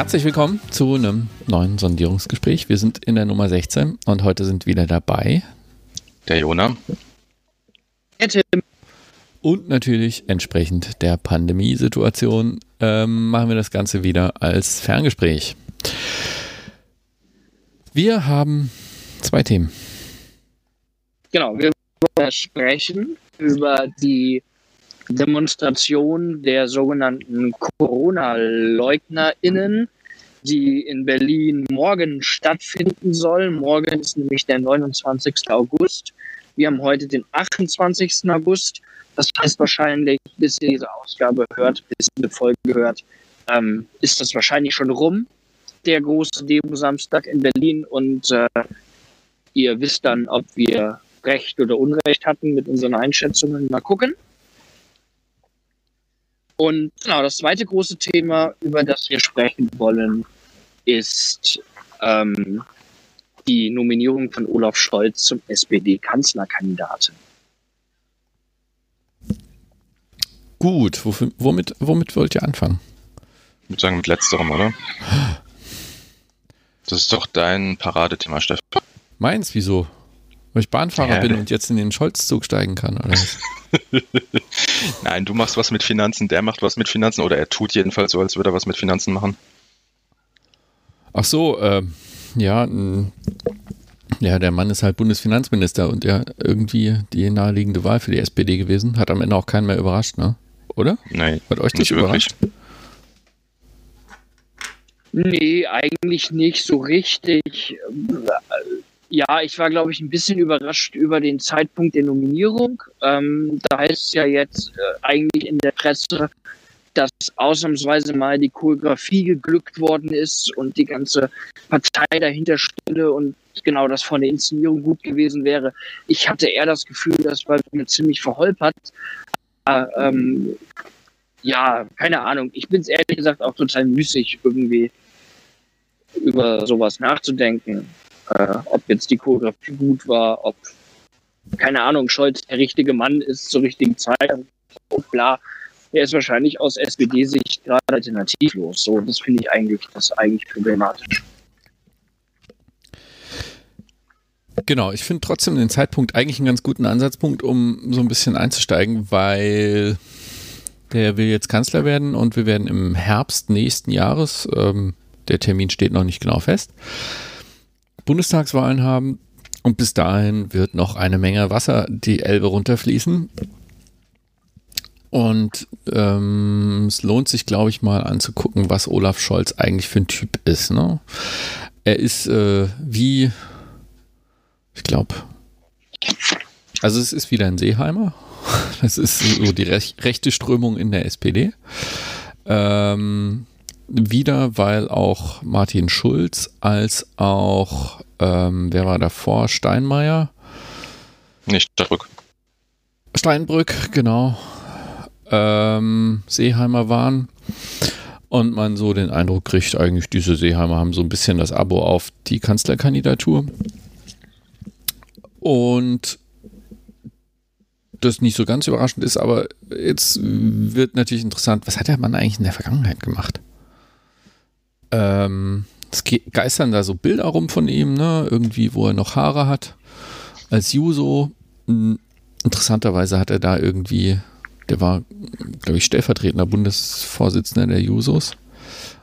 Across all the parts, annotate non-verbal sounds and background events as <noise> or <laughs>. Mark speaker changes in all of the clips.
Speaker 1: Herzlich willkommen zu einem neuen Sondierungsgespräch. Wir sind in der Nummer 16 und heute sind wieder dabei
Speaker 2: der Jona.
Speaker 3: Der Tim.
Speaker 1: Und natürlich entsprechend der Pandemiesituation ähm, machen wir das Ganze wieder als Ferngespräch. Wir haben zwei Themen.
Speaker 3: Genau, wir wollen sprechen über die Demonstration der sogenannten Corona-LeugnerInnen, die in Berlin morgen stattfinden soll. Morgen ist nämlich der 29. August. Wir haben heute den 28. August. Das heißt wahrscheinlich, bis ihr diese Ausgabe hört, bis ihr diese Folge hört, ähm, ist das wahrscheinlich schon rum, der große Demo-Samstag in Berlin. Und äh, ihr wisst dann, ob wir Recht oder Unrecht hatten mit unseren Einschätzungen. Mal gucken. Und genau, das zweite große Thema, über das wir sprechen wollen, ist ähm, die Nominierung von Olaf Scholz zum SPD-Kanzlerkandidaten.
Speaker 1: Gut, womit, womit wollt ihr anfangen?
Speaker 2: Ich würde sagen mit letzterem, oder? Das ist doch dein Paradethema, Steffen.
Speaker 1: Meins, wieso? Weil ich Bahnfahrer ja, bin und jetzt in den Scholzzug steigen kann, oder was? <laughs>
Speaker 2: Nein, du machst was mit Finanzen, der macht was mit Finanzen oder er tut jedenfalls so, als würde er was mit Finanzen machen.
Speaker 1: Ach so, äh, ja, ja, der Mann ist halt Bundesfinanzminister und ja, irgendwie die naheliegende Wahl für die SPD gewesen. Hat am Ende auch keinen mehr überrascht, ne? Oder?
Speaker 2: Nein.
Speaker 1: Hat euch das überrascht?
Speaker 3: Nee, eigentlich nicht so richtig. Ja, ich war, glaube ich, ein bisschen überrascht über den Zeitpunkt der Nominierung. Ähm, da heißt es ja jetzt äh, eigentlich in der Presse, dass ausnahmsweise mal die Choreografie geglückt worden ist und die ganze Partei dahinter stünde und genau das von der Inszenierung gut gewesen wäre. Ich hatte eher das Gefühl, das war mir ziemlich verholpert. Äh, ähm, ja, keine Ahnung. Ich bin es ehrlich gesagt auch total müßig, irgendwie über sowas nachzudenken äh, ob jetzt die Choreografie gut war, ob, keine Ahnung, Scholz der richtige Mann ist zur richtigen Zeit und bla. Er ist wahrscheinlich aus SPD-Sicht gerade alternativlos. So, das finde ich eigentlich, das eigentlich problematisch.
Speaker 1: Genau, ich finde trotzdem den Zeitpunkt eigentlich einen ganz guten Ansatzpunkt, um so ein bisschen einzusteigen, weil der will jetzt Kanzler werden und wir werden im Herbst nächsten Jahres, ähm, der Termin steht noch nicht genau fest, Bundestagswahlen haben. Und bis dahin wird noch eine Menge Wasser die Elbe runterfließen. Und ähm, es lohnt sich, glaube ich, mal anzugucken, was Olaf Scholz eigentlich für ein Typ ist. Ne? Er ist äh, wie, ich glaube, also es ist wieder ein Seeheimer. <laughs> Das ist so die rech rechte Strömung in der SPD. Ähm, wieder, weil auch Martin Schulz als auch, ähm, wer war davor? Steinmeier?
Speaker 2: Nicht Steinbrück.
Speaker 1: Steinbrück, genau. Ähm, Seeheimer waren. Und man so den Eindruck kriegt, eigentlich diese Seeheimer haben so ein bisschen das Abo auf die Kanzlerkandidatur. Und das nicht so ganz überraschend ist, aber jetzt wird natürlich interessant, was hat der Mann eigentlich in der Vergangenheit gemacht? Ähm, es geistern da so Bilder rum von ihm, ne? Irgendwie, wo er noch Haare hat. Als Juso. Interessanterweise hat er da irgendwie, der war, glaube ich, stellvertretender Bundesvorsitzender der Jusos.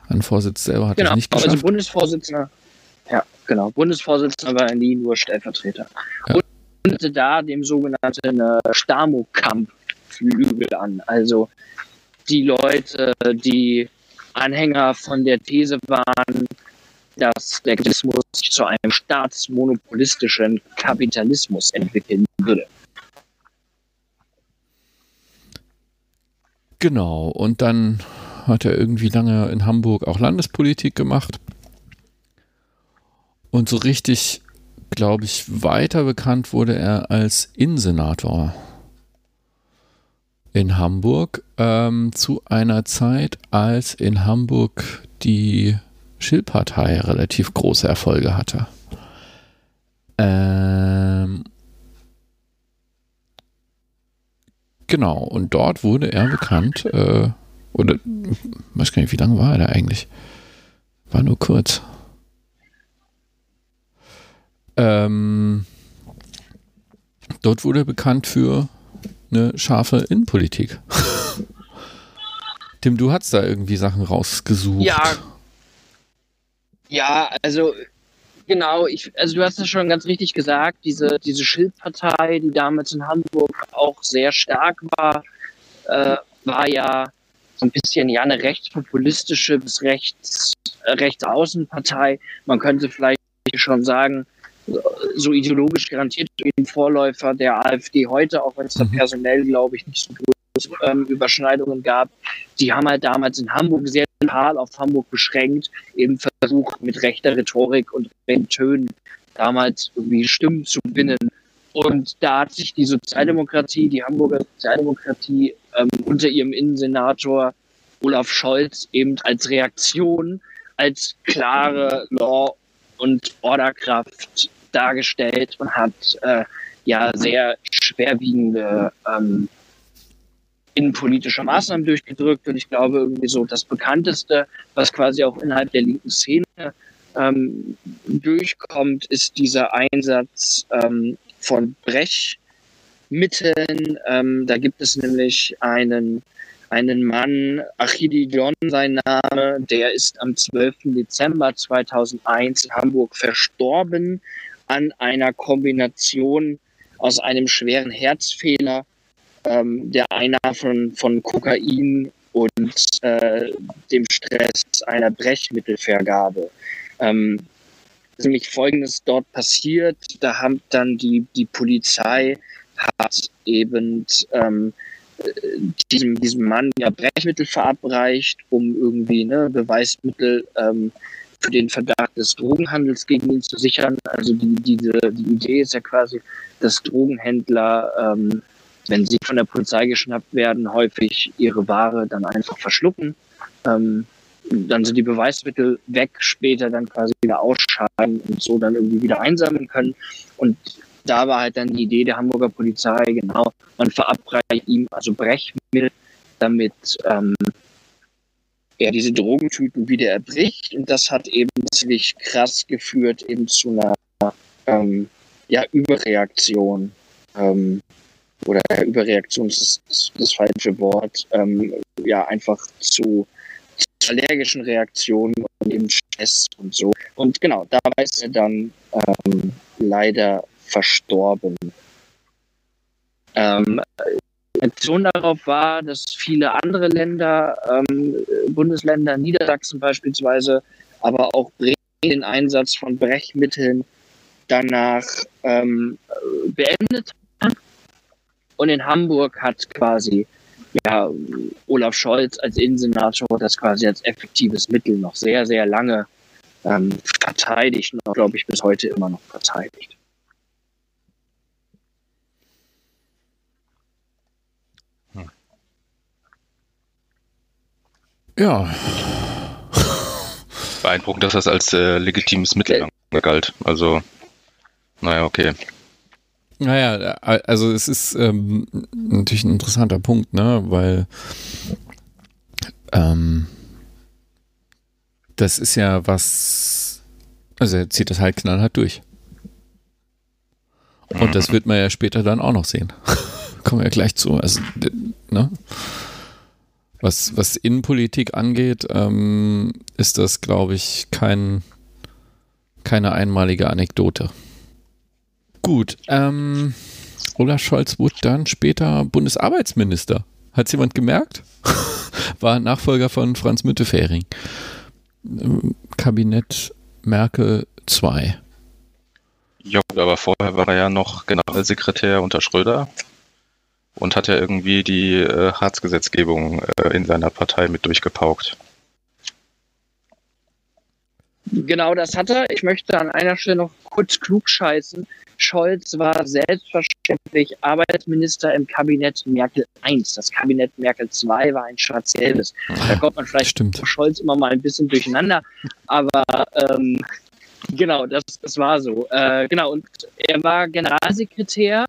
Speaker 1: Ein Vorsitz selber hat
Speaker 3: genau,
Speaker 1: er nicht
Speaker 3: also
Speaker 1: geschafft.
Speaker 3: Also Bundesvorsitzender, ja, genau. Bundesvorsitzender war er nie nur Stellvertreter. Ja. Und da dem sogenannten äh, Stamo-Kamp-Flügel an. Also die Leute, die Anhänger von der These waren, dass der Kapitalismus sich zu einem staatsmonopolistischen Kapitalismus entwickeln würde.
Speaker 1: Genau, und dann hat er irgendwie lange in Hamburg auch Landespolitik gemacht. Und so richtig, glaube ich, weiter bekannt wurde er als Innensenator in Hamburg ähm, zu einer Zeit, als in Hamburg die Schill-Partei relativ große Erfolge hatte. Ähm, genau, und dort wurde er bekannt, äh, oder weiß gar nicht, wie lange war er da eigentlich? War nur kurz. Ähm, dort wurde er bekannt für eine scharfe Innenpolitik. <laughs> Tim, du hast da irgendwie Sachen rausgesucht.
Speaker 3: Ja. Ja, also genau, ich, also du hast es schon ganz richtig gesagt, diese, diese Schildpartei, die damals in Hamburg auch sehr stark war, äh, war ja so ein bisschen ja eine rechtspopulistische bis rechts, äh, Rechtsaußenpartei. Man könnte vielleicht schon sagen, so ideologisch garantiert den Vorläufer der AfD heute, auch wenn es da mhm. personell, glaube ich, nicht so große ähm, Überschneidungen gab. Die haben halt damals in Hamburg sehr lokal auf Hamburg beschränkt, eben versucht mit rechter Rhetorik und rechten Tönen damals irgendwie Stimmen zu gewinnen. Und da hat sich die Sozialdemokratie, die Hamburger Sozialdemokratie ähm, unter ihrem Innensenator Olaf Scholz eben als Reaktion, als klare Law- und Orderkraft dargestellt und hat äh, ja sehr schwerwiegende ähm, innenpolitische Maßnahmen durchgedrückt. Und ich glaube, irgendwie so das bekannteste, was quasi auch innerhalb der linken Szene ähm, durchkommt, ist dieser Einsatz ähm, von Brechmitteln. Ähm, da gibt es nämlich einen einen Mann, Achidi John sein Name, der ist am 12. Dezember 2001 in Hamburg verstorben an einer Kombination aus einem schweren Herzfehler, ähm, der Einnahme von, von Kokain und äh, dem Stress einer Brechmittelvergabe. Ähm, ist nämlich Folgendes dort passiert. Da haben dann die, die Polizei hat eben ähm, diesem, diesem Mann ja Brechmittel verabreicht, um irgendwie ne, Beweismittel ähm, den Verdacht des Drogenhandels gegen ihn zu sichern. Also die, diese, die Idee ist ja quasi, dass Drogenhändler, ähm, wenn sie von der Polizei geschnappt werden, häufig ihre Ware dann einfach verschlucken. Ähm, dann sind die Beweismittel weg, später dann quasi wieder ausscheiden und so dann irgendwie wieder einsammeln können. Und da war halt dann die Idee der Hamburger Polizei, genau, man verabreicht ihm also Brechmittel, damit ähm, er diese Drogentüten wieder erbricht. Und das hat eben ziemlich krass geführt eben zu einer ähm, ja, Überreaktion. Ähm, oder Überreaktion ist das, das falsche Wort. Ähm, ja, einfach zu, zu, allergischen Reaktionen und eben Stress und so. Und genau, da ist er dann ähm, leider verstorben. Ähm, Reaktion darauf war, dass viele andere Länder, ähm, Bundesländer, Niedersachsen beispielsweise, aber auch Bremen den Einsatz von Brechmitteln danach ähm, beendet haben. Und in Hamburg hat quasi ja, Olaf Scholz als Innensenator das quasi als effektives Mittel noch sehr, sehr lange ähm, verteidigt und, glaube ich, bis heute immer noch verteidigt.
Speaker 1: Ja. <laughs>
Speaker 2: Beeindruckend, dass das als äh, legitimes Mittel galt. Also, naja, okay.
Speaker 1: Naja, also es ist ähm, natürlich ein interessanter Punkt, ne, weil ähm, das ist ja was, also er zieht das halt knallhart durch. Und das mhm. wird man ja später dann auch noch sehen. <laughs> Kommen wir ja gleich zu. Also, ne? Was, was Innenpolitik angeht, ähm, ist das, glaube ich, kein, keine einmalige Anekdote. Gut, ähm, Olaf Scholz wurde dann später Bundesarbeitsminister. Hat jemand gemerkt? <laughs> War Nachfolger von Franz Müntefering. Kabinett Merkel 2.
Speaker 2: Ja, aber vorher war er ja noch Generalsekretär unter Schröder und hat ja irgendwie die äh, Harzgesetzgebung äh, in seiner Partei mit durchgepaukt.
Speaker 3: Genau das hat er. Ich möchte an einer Stelle noch kurz klug scheißen. Scholz war selbstverständlich Arbeitsminister im Kabinett Merkel I. Das Kabinett Merkel II war ein schwarz-gelbes. Da kommt man vielleicht
Speaker 1: Stimmt.
Speaker 3: Scholz immer mal ein bisschen durcheinander. Aber ähm, genau, das, das war so. Äh, genau, und er war Generalsekretär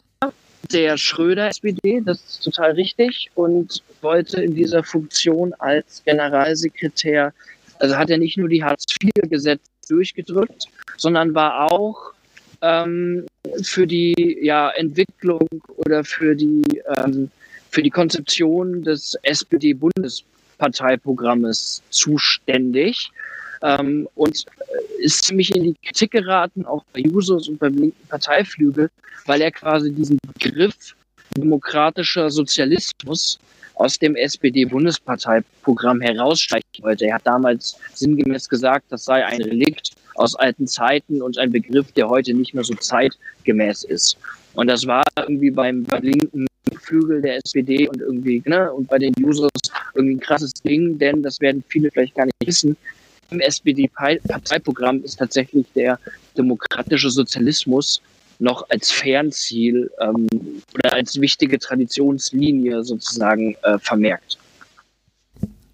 Speaker 3: der Schröder SPD, das ist total richtig, und wollte in dieser Funktion als Generalsekretär Also hat er nicht nur die Hartz-IV-Gesetze durchgedrückt, sondern war auch ähm, für die ja, Entwicklung oder für die, ähm, für die Konzeption des SPD-Bundesparteiprogrammes zuständig ähm, und äh, ist ziemlich in die Kritik geraten, auch bei Jusos und beim linken Parteiflügel, weil er quasi diesen Begriff demokratischer Sozialismus aus dem SPD-Bundesparteiprogramm herausstreichen wollte. Er hat damals sinngemäß gesagt, das sei ein Relikt aus alten Zeiten und ein Begriff, der heute nicht mehr so zeitgemäß ist. Und das war irgendwie beim, beim linken Flügel der SPD und irgendwie, ne, und bei den Users irgendwie ein krasses Ding, denn das werden viele vielleicht gar nicht wissen. Im SPD-Parteiprogramm ist tatsächlich der demokratische Sozialismus noch als Fernziel ähm, oder als wichtige Traditionslinie sozusagen äh, vermerkt.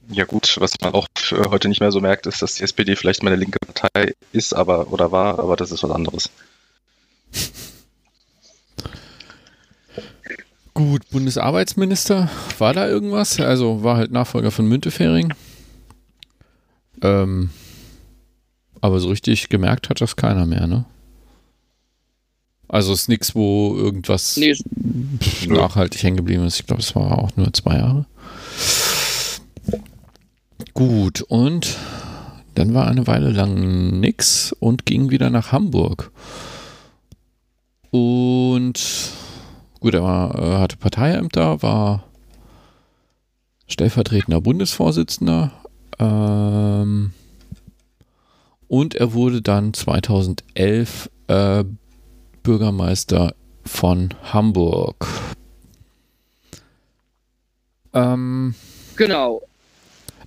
Speaker 2: Ja gut, was man auch heute nicht mehr so merkt, ist, dass die SPD vielleicht mal eine linke Partei ist, aber oder war, aber das ist was anderes.
Speaker 1: Gut, Bundesarbeitsminister, war da irgendwas? Also war halt Nachfolger von Müntefering. Ähm, aber so richtig gemerkt hat das keiner mehr, ne? Also ist nichts, wo irgendwas nee. nachhaltig hängen geblieben ist. Ich glaube, es war auch nur zwei Jahre. Gut, und dann war eine Weile lang nix und ging wieder nach Hamburg. Und gut, er war, äh, hatte Parteiämter, war stellvertretender Bundesvorsitzender. Ähm, und er wurde dann 2011 äh, Bürgermeister von Hamburg.
Speaker 3: Ähm, genau.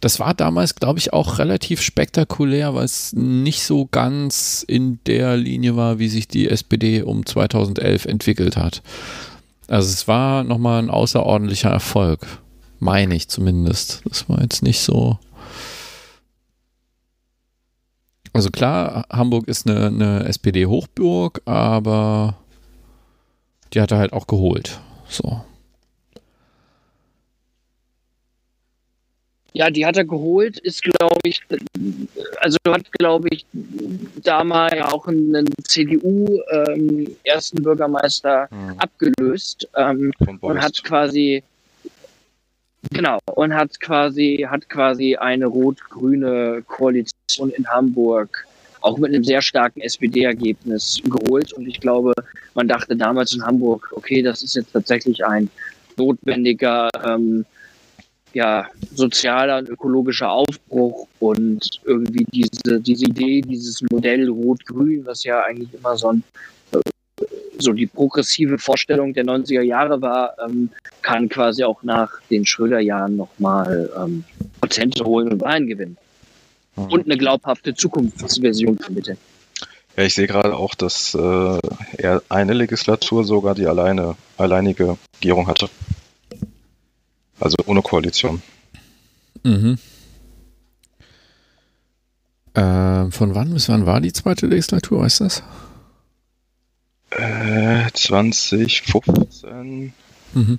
Speaker 1: Das war damals, glaube ich, auch relativ spektakulär, weil es nicht so ganz in der Linie war, wie sich die SPD um 2011 entwickelt hat. Also es war nochmal ein außerordentlicher Erfolg, meine ich zumindest. Das war jetzt nicht so Also klar, Hamburg ist eine, eine SPD-Hochburg, aber die hat er halt auch geholt. So.
Speaker 3: Ja, die hat er geholt, ist, glaube ich, also hat, glaube ich, damals ja auch einen CDU-ersten ähm, Bürgermeister hm. abgelöst ähm, und hat quasi Genau, und hat quasi, hat quasi eine rot-grüne Koalition in Hamburg auch mit einem sehr starken SPD-Ergebnis geholt. Und ich glaube, man dachte damals in Hamburg, okay, das ist jetzt tatsächlich ein notwendiger ähm, ja, sozialer und ökologischer Aufbruch und irgendwie diese, diese Idee, dieses Modell Rot-Grün, was ja eigentlich immer so ein so die progressive Vorstellung der 90er Jahre war, ähm, kann quasi auch nach den Schröder-Jahren nochmal ähm, Prozente holen und Wahlen gewinnen. Mhm. Und eine glaubhafte Zukunftsversion vermitteln.
Speaker 2: Ja, ich sehe gerade auch, dass äh, er eine Legislatur sogar die alleine, alleinige Regierung hatte. Also ohne Koalition.
Speaker 1: Mhm. Äh, von wann bis wann war die zweite Legislatur, weißt du das?
Speaker 2: Äh, 2015 mhm.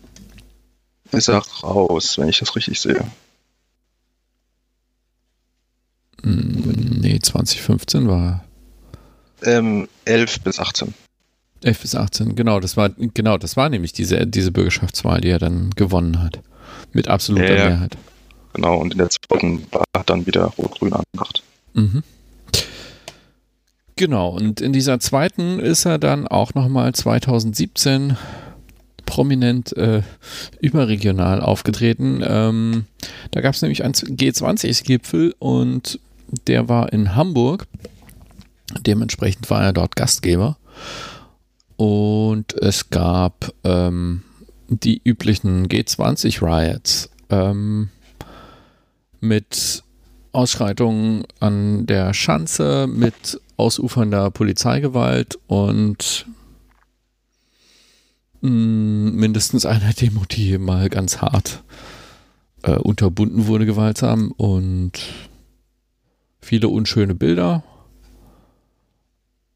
Speaker 2: ist er raus, wenn ich das richtig sehe.
Speaker 1: Hm, nee, 2015 war.
Speaker 2: Ähm, 11 bis 18.
Speaker 1: 11 bis 18, genau, das war, genau, das war nämlich diese, diese Bürgerschaftswahl, die er dann gewonnen hat. Mit absoluter ja, Mehrheit.
Speaker 2: Genau, und in der zweiten war dann wieder Rot-Grün angebracht. Mhm.
Speaker 1: Genau, und in dieser zweiten ist er dann auch nochmal 2017 prominent äh, überregional aufgetreten. Ähm, da gab es nämlich einen G20-Gipfel und der war in Hamburg. Dementsprechend war er dort Gastgeber. Und es gab ähm, die üblichen G20-Riots ähm, mit Ausschreitungen an der Schanze, mit ausufernder Polizeigewalt und mh, mm, mindestens einer Demo, die mal ganz hart äh, unterbunden wurde, gewaltsam und viele unschöne Bilder.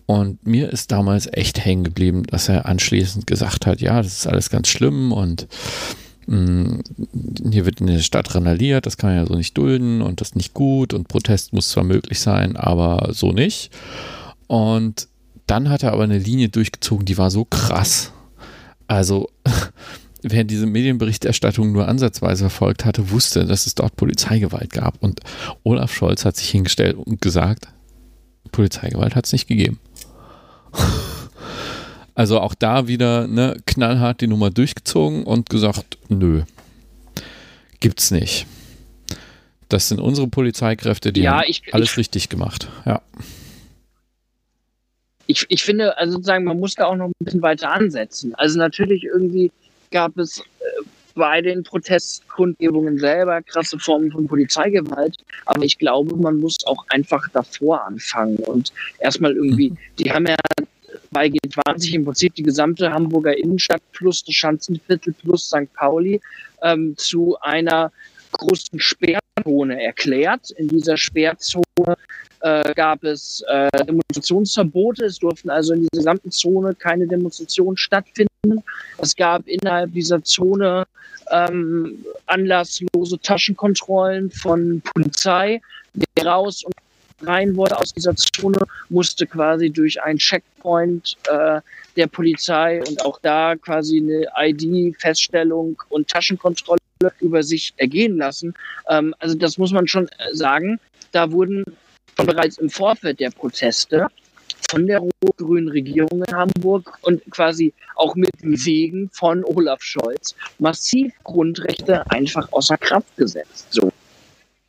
Speaker 1: Und mir ist damals echt hängen geblieben, dass er anschließend gesagt hat, ja, das ist alles ganz schlimm und hier wird in der Stadt randaliert, das kann man ja so nicht dulden und das ist nicht gut und Protest muss zwar möglich sein, aber so nicht. Und dann hat er aber eine Linie durchgezogen, die war so krass. Also, <laughs> wer diese Medienberichterstattung nur ansatzweise verfolgt hatte, wusste, dass es dort Polizeigewalt gab. Und Olaf Scholz hat sich hingestellt und gesagt, Polizeigewalt hat es nicht gegeben. <laughs> Also auch da wieder ne, knallhart die Nummer durchgezogen und gesagt, nö, gibt's nicht. Das sind unsere Polizeikräfte, die ja, haben ich, alles ich, richtig gemacht. Ja.
Speaker 3: Ich, ich finde, also sozusagen, man muss da auch noch ein bisschen weiter ansetzen. Also natürlich irgendwie gab es äh, bei den Protestkundgebungen selber krasse Formen von Polizeigewalt, aber ich glaube, man muss auch einfach davor anfangen und erstmal irgendwie, <laughs> die haben ja bei G20 im Prinzip die gesamte Hamburger Innenstadt plus das Schanzenviertel plus St. Pauli ähm, zu einer großen Sperrzone erklärt. In dieser Sperrzone äh, gab es äh, Demonstrationsverbote. Es durften also in dieser gesamten Zone keine Demonstrationen stattfinden. Es gab innerhalb dieser Zone ähm, anlasslose Taschenkontrollen von Polizei. Raus und rein wollte aus dieser Zone, musste quasi durch einen Checkpoint äh, der Polizei und auch da quasi eine ID-Feststellung und Taschenkontrolle über sich ergehen lassen. Ähm, also das muss man schon sagen. Da wurden bereits im Vorfeld der Proteste von der rot-grünen Regierung in Hamburg und quasi auch mit dem Segen von Olaf Scholz massiv Grundrechte einfach außer Kraft gesetzt. So.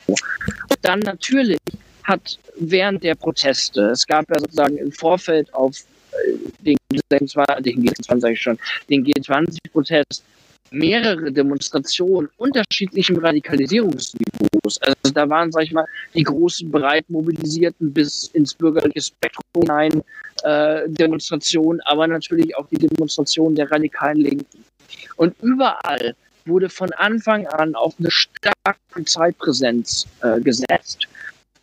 Speaker 3: Und dann natürlich hat während der Proteste, es gab ja sozusagen im Vorfeld auf äh, den, den G20, sage ich schon, den G20-Protest mehrere Demonstrationen unterschiedlichem Radikalisierungsniveaus. Also da waren, sag ich mal, die großen, breit mobilisierten bis ins bürgerliche Spektrum hinein äh, Demonstrationen, aber natürlich auch die Demonstrationen der radikalen Linken. Und überall wurde von Anfang an auf eine starke Polizeipräsenz äh, gesetzt.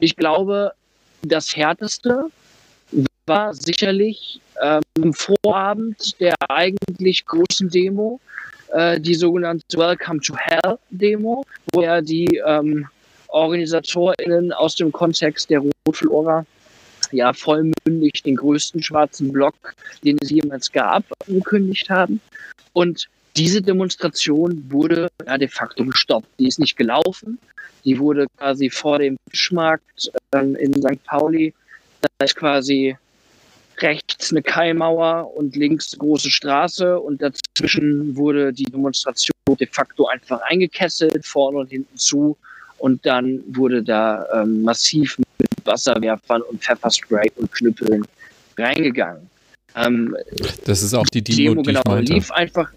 Speaker 3: Ich glaube, das Härteste war sicherlich ähm, Vorabend der eigentlich großen Demo, äh, die sogenannte Welcome to Hell Demo, wo ja die ähm, OrganisatorInnen aus dem Kontext der Rotflora ja vollmündig den größten schwarzen Block, den es jemals gab, angekündigt haben. Und diese Demonstration wurde ja, de facto gestoppt. Die ist nicht gelaufen. Die wurde quasi vor dem Fischmarkt ähm, in St. Pauli. Da ist quasi rechts eine Keimauer und links eine große Straße und dazwischen wurde die Demonstration de facto einfach eingekesselt, vorne und hinten zu. Und dann wurde da ähm, massiv mit Wasserwerfern und Pfefferspray und Knüppeln reingegangen. Ähm,
Speaker 1: das ist auch die Demo, Demo die genau,
Speaker 3: lief einfach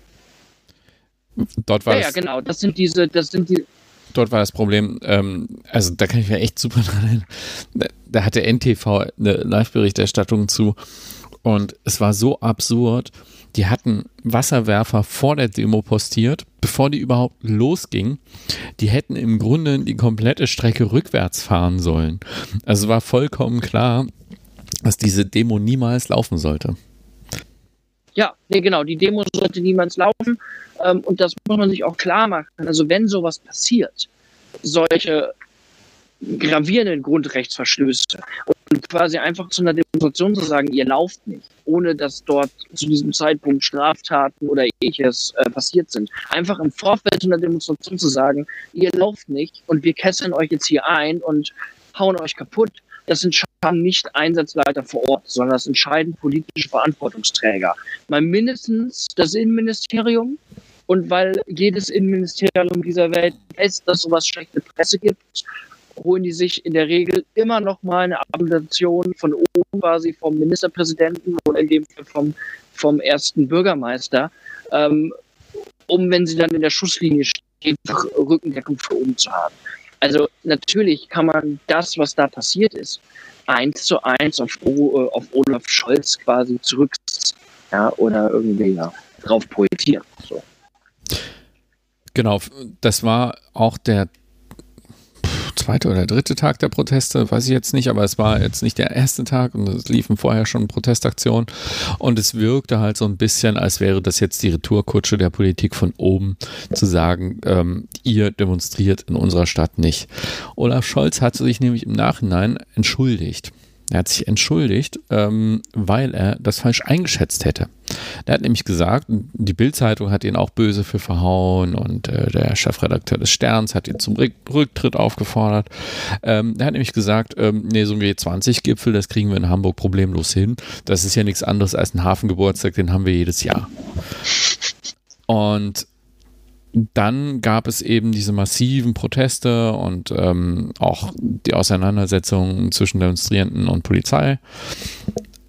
Speaker 1: Dort war
Speaker 3: ja, ja, genau. Das sind diese, das sind die.
Speaker 1: Dort war das Problem, ähm, also da kann ich mir echt super <laughs> dran erinnern. Da, da hatte NTV eine Live-Berichterstattung zu und es war so absurd. Die hatten Wasserwerfer vor der Demo postiert, bevor die überhaupt losging. Die hätten im Grunde die komplette Strecke rückwärts fahren sollen. Also war vollkommen klar, dass diese Demo niemals laufen sollte.
Speaker 3: Ja, nee, genau. Die Demo sollte niemals laufen. Ähm, und das muss man sich auch klar machen. Also wenn sowas passiert, solche gravierenden Grundrechtsverstöße und quasi einfach zu einer Demonstration zu sagen, ihr lauft nicht, ohne dass dort zu diesem Zeitpunkt Straftaten oder ähnliches äh, passiert sind. Einfach im Vorfeld zu einer Demonstration zu sagen, ihr lauft nicht und wir kesseln euch jetzt hier ein und hauen euch kaputt, das entscheiden nicht Einsatzleiter vor Ort, sondern das entscheiden politische Verantwortungsträger. Mal mindestens das Innenministerium, und weil jedes Innenministerium dieser Welt weiß, dass sowas schlechte Presse gibt, holen die sich in der Regel immer noch mal eine Argumentation von oben quasi vom Ministerpräsidenten oder in dem Fall vom, vom ersten Bürgermeister, ähm, um, wenn sie dann in der Schusslinie stehen, Rückendeckung für oben zu haben. Also natürlich kann man das, was da passiert ist, eins zu eins auf, auf Olaf Scholz quasi zurück ja, oder irgendwie ja, drauf poetieren. So.
Speaker 1: Genau, das war auch der zweite oder dritte Tag der Proteste, weiß ich jetzt nicht, aber es war jetzt nicht der erste Tag und es liefen vorher schon Protestaktionen und es wirkte halt so ein bisschen, als wäre das jetzt die Retourkutsche der Politik von oben, zu sagen, ähm, ihr demonstriert in unserer Stadt nicht. Olaf Scholz hat sich nämlich im Nachhinein entschuldigt. Er hat sich entschuldigt, ähm, weil er das falsch eingeschätzt hätte. Er hat nämlich gesagt, die Bildzeitung hat ihn auch böse für verhauen und äh, der Chefredakteur des Sterns hat ihn zum Rücktritt aufgefordert. Ähm, er hat nämlich gesagt, ähm, nee, so ein G20-Gipfel, das kriegen wir in Hamburg problemlos hin. Das ist ja nichts anderes als ein Hafengeburtstag, den haben wir jedes Jahr. Und dann gab es eben diese massiven Proteste und ähm, auch die Auseinandersetzungen zwischen Demonstrierenden und Polizei.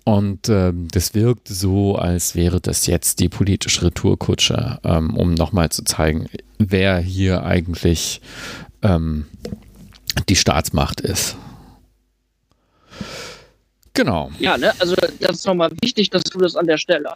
Speaker 1: Und ähm, das wirkt so, als wäre das jetzt die politische Retourkutsche, ähm, um nochmal zu zeigen, wer hier eigentlich ähm, die Staatsmacht ist.
Speaker 3: Genau. Ja, ne, also das ist nochmal wichtig, dass du das an der Stelle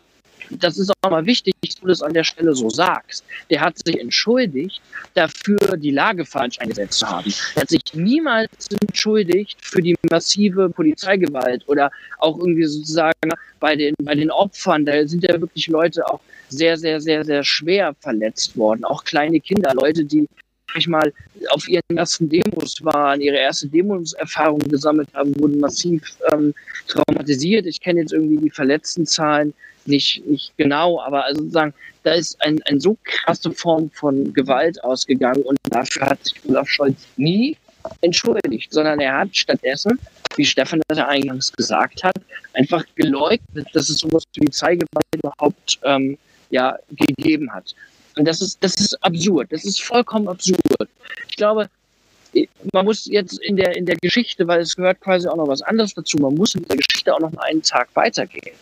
Speaker 3: das ist auch mal wichtig, dass du das an der Stelle so sagst. Der hat sich entschuldigt, dafür die Lage falsch eingesetzt zu haben. Er hat sich niemals entschuldigt für die massive Polizeigewalt oder auch irgendwie sozusagen bei den, bei den Opfern. Da sind ja wirklich Leute auch sehr, sehr, sehr, sehr schwer verletzt worden. Auch kleine Kinder, Leute, die ich mal auf ihren ersten Demos waren, ihre erste Demos-Erfahrung gesammelt haben, wurden massiv ähm, traumatisiert. Ich kenne jetzt irgendwie die verletzten Zahlen nicht, nicht genau, aber also sozusagen, da ist ein, eine so krasse Form von Gewalt ausgegangen und dafür hat sich Olaf Scholz nie entschuldigt, sondern er hat stattdessen, wie Stefan das ja eingangs gesagt hat, einfach geleugnet, dass es sowas wie Polizeigewalt überhaupt ähm, ja, gegeben hat. Und das ist, das ist absurd. Das ist vollkommen absurd. Ich glaube, man muss jetzt in der, in der Geschichte, weil es gehört quasi auch noch was anderes dazu, man muss in der Geschichte auch noch einen Tag weitergehen.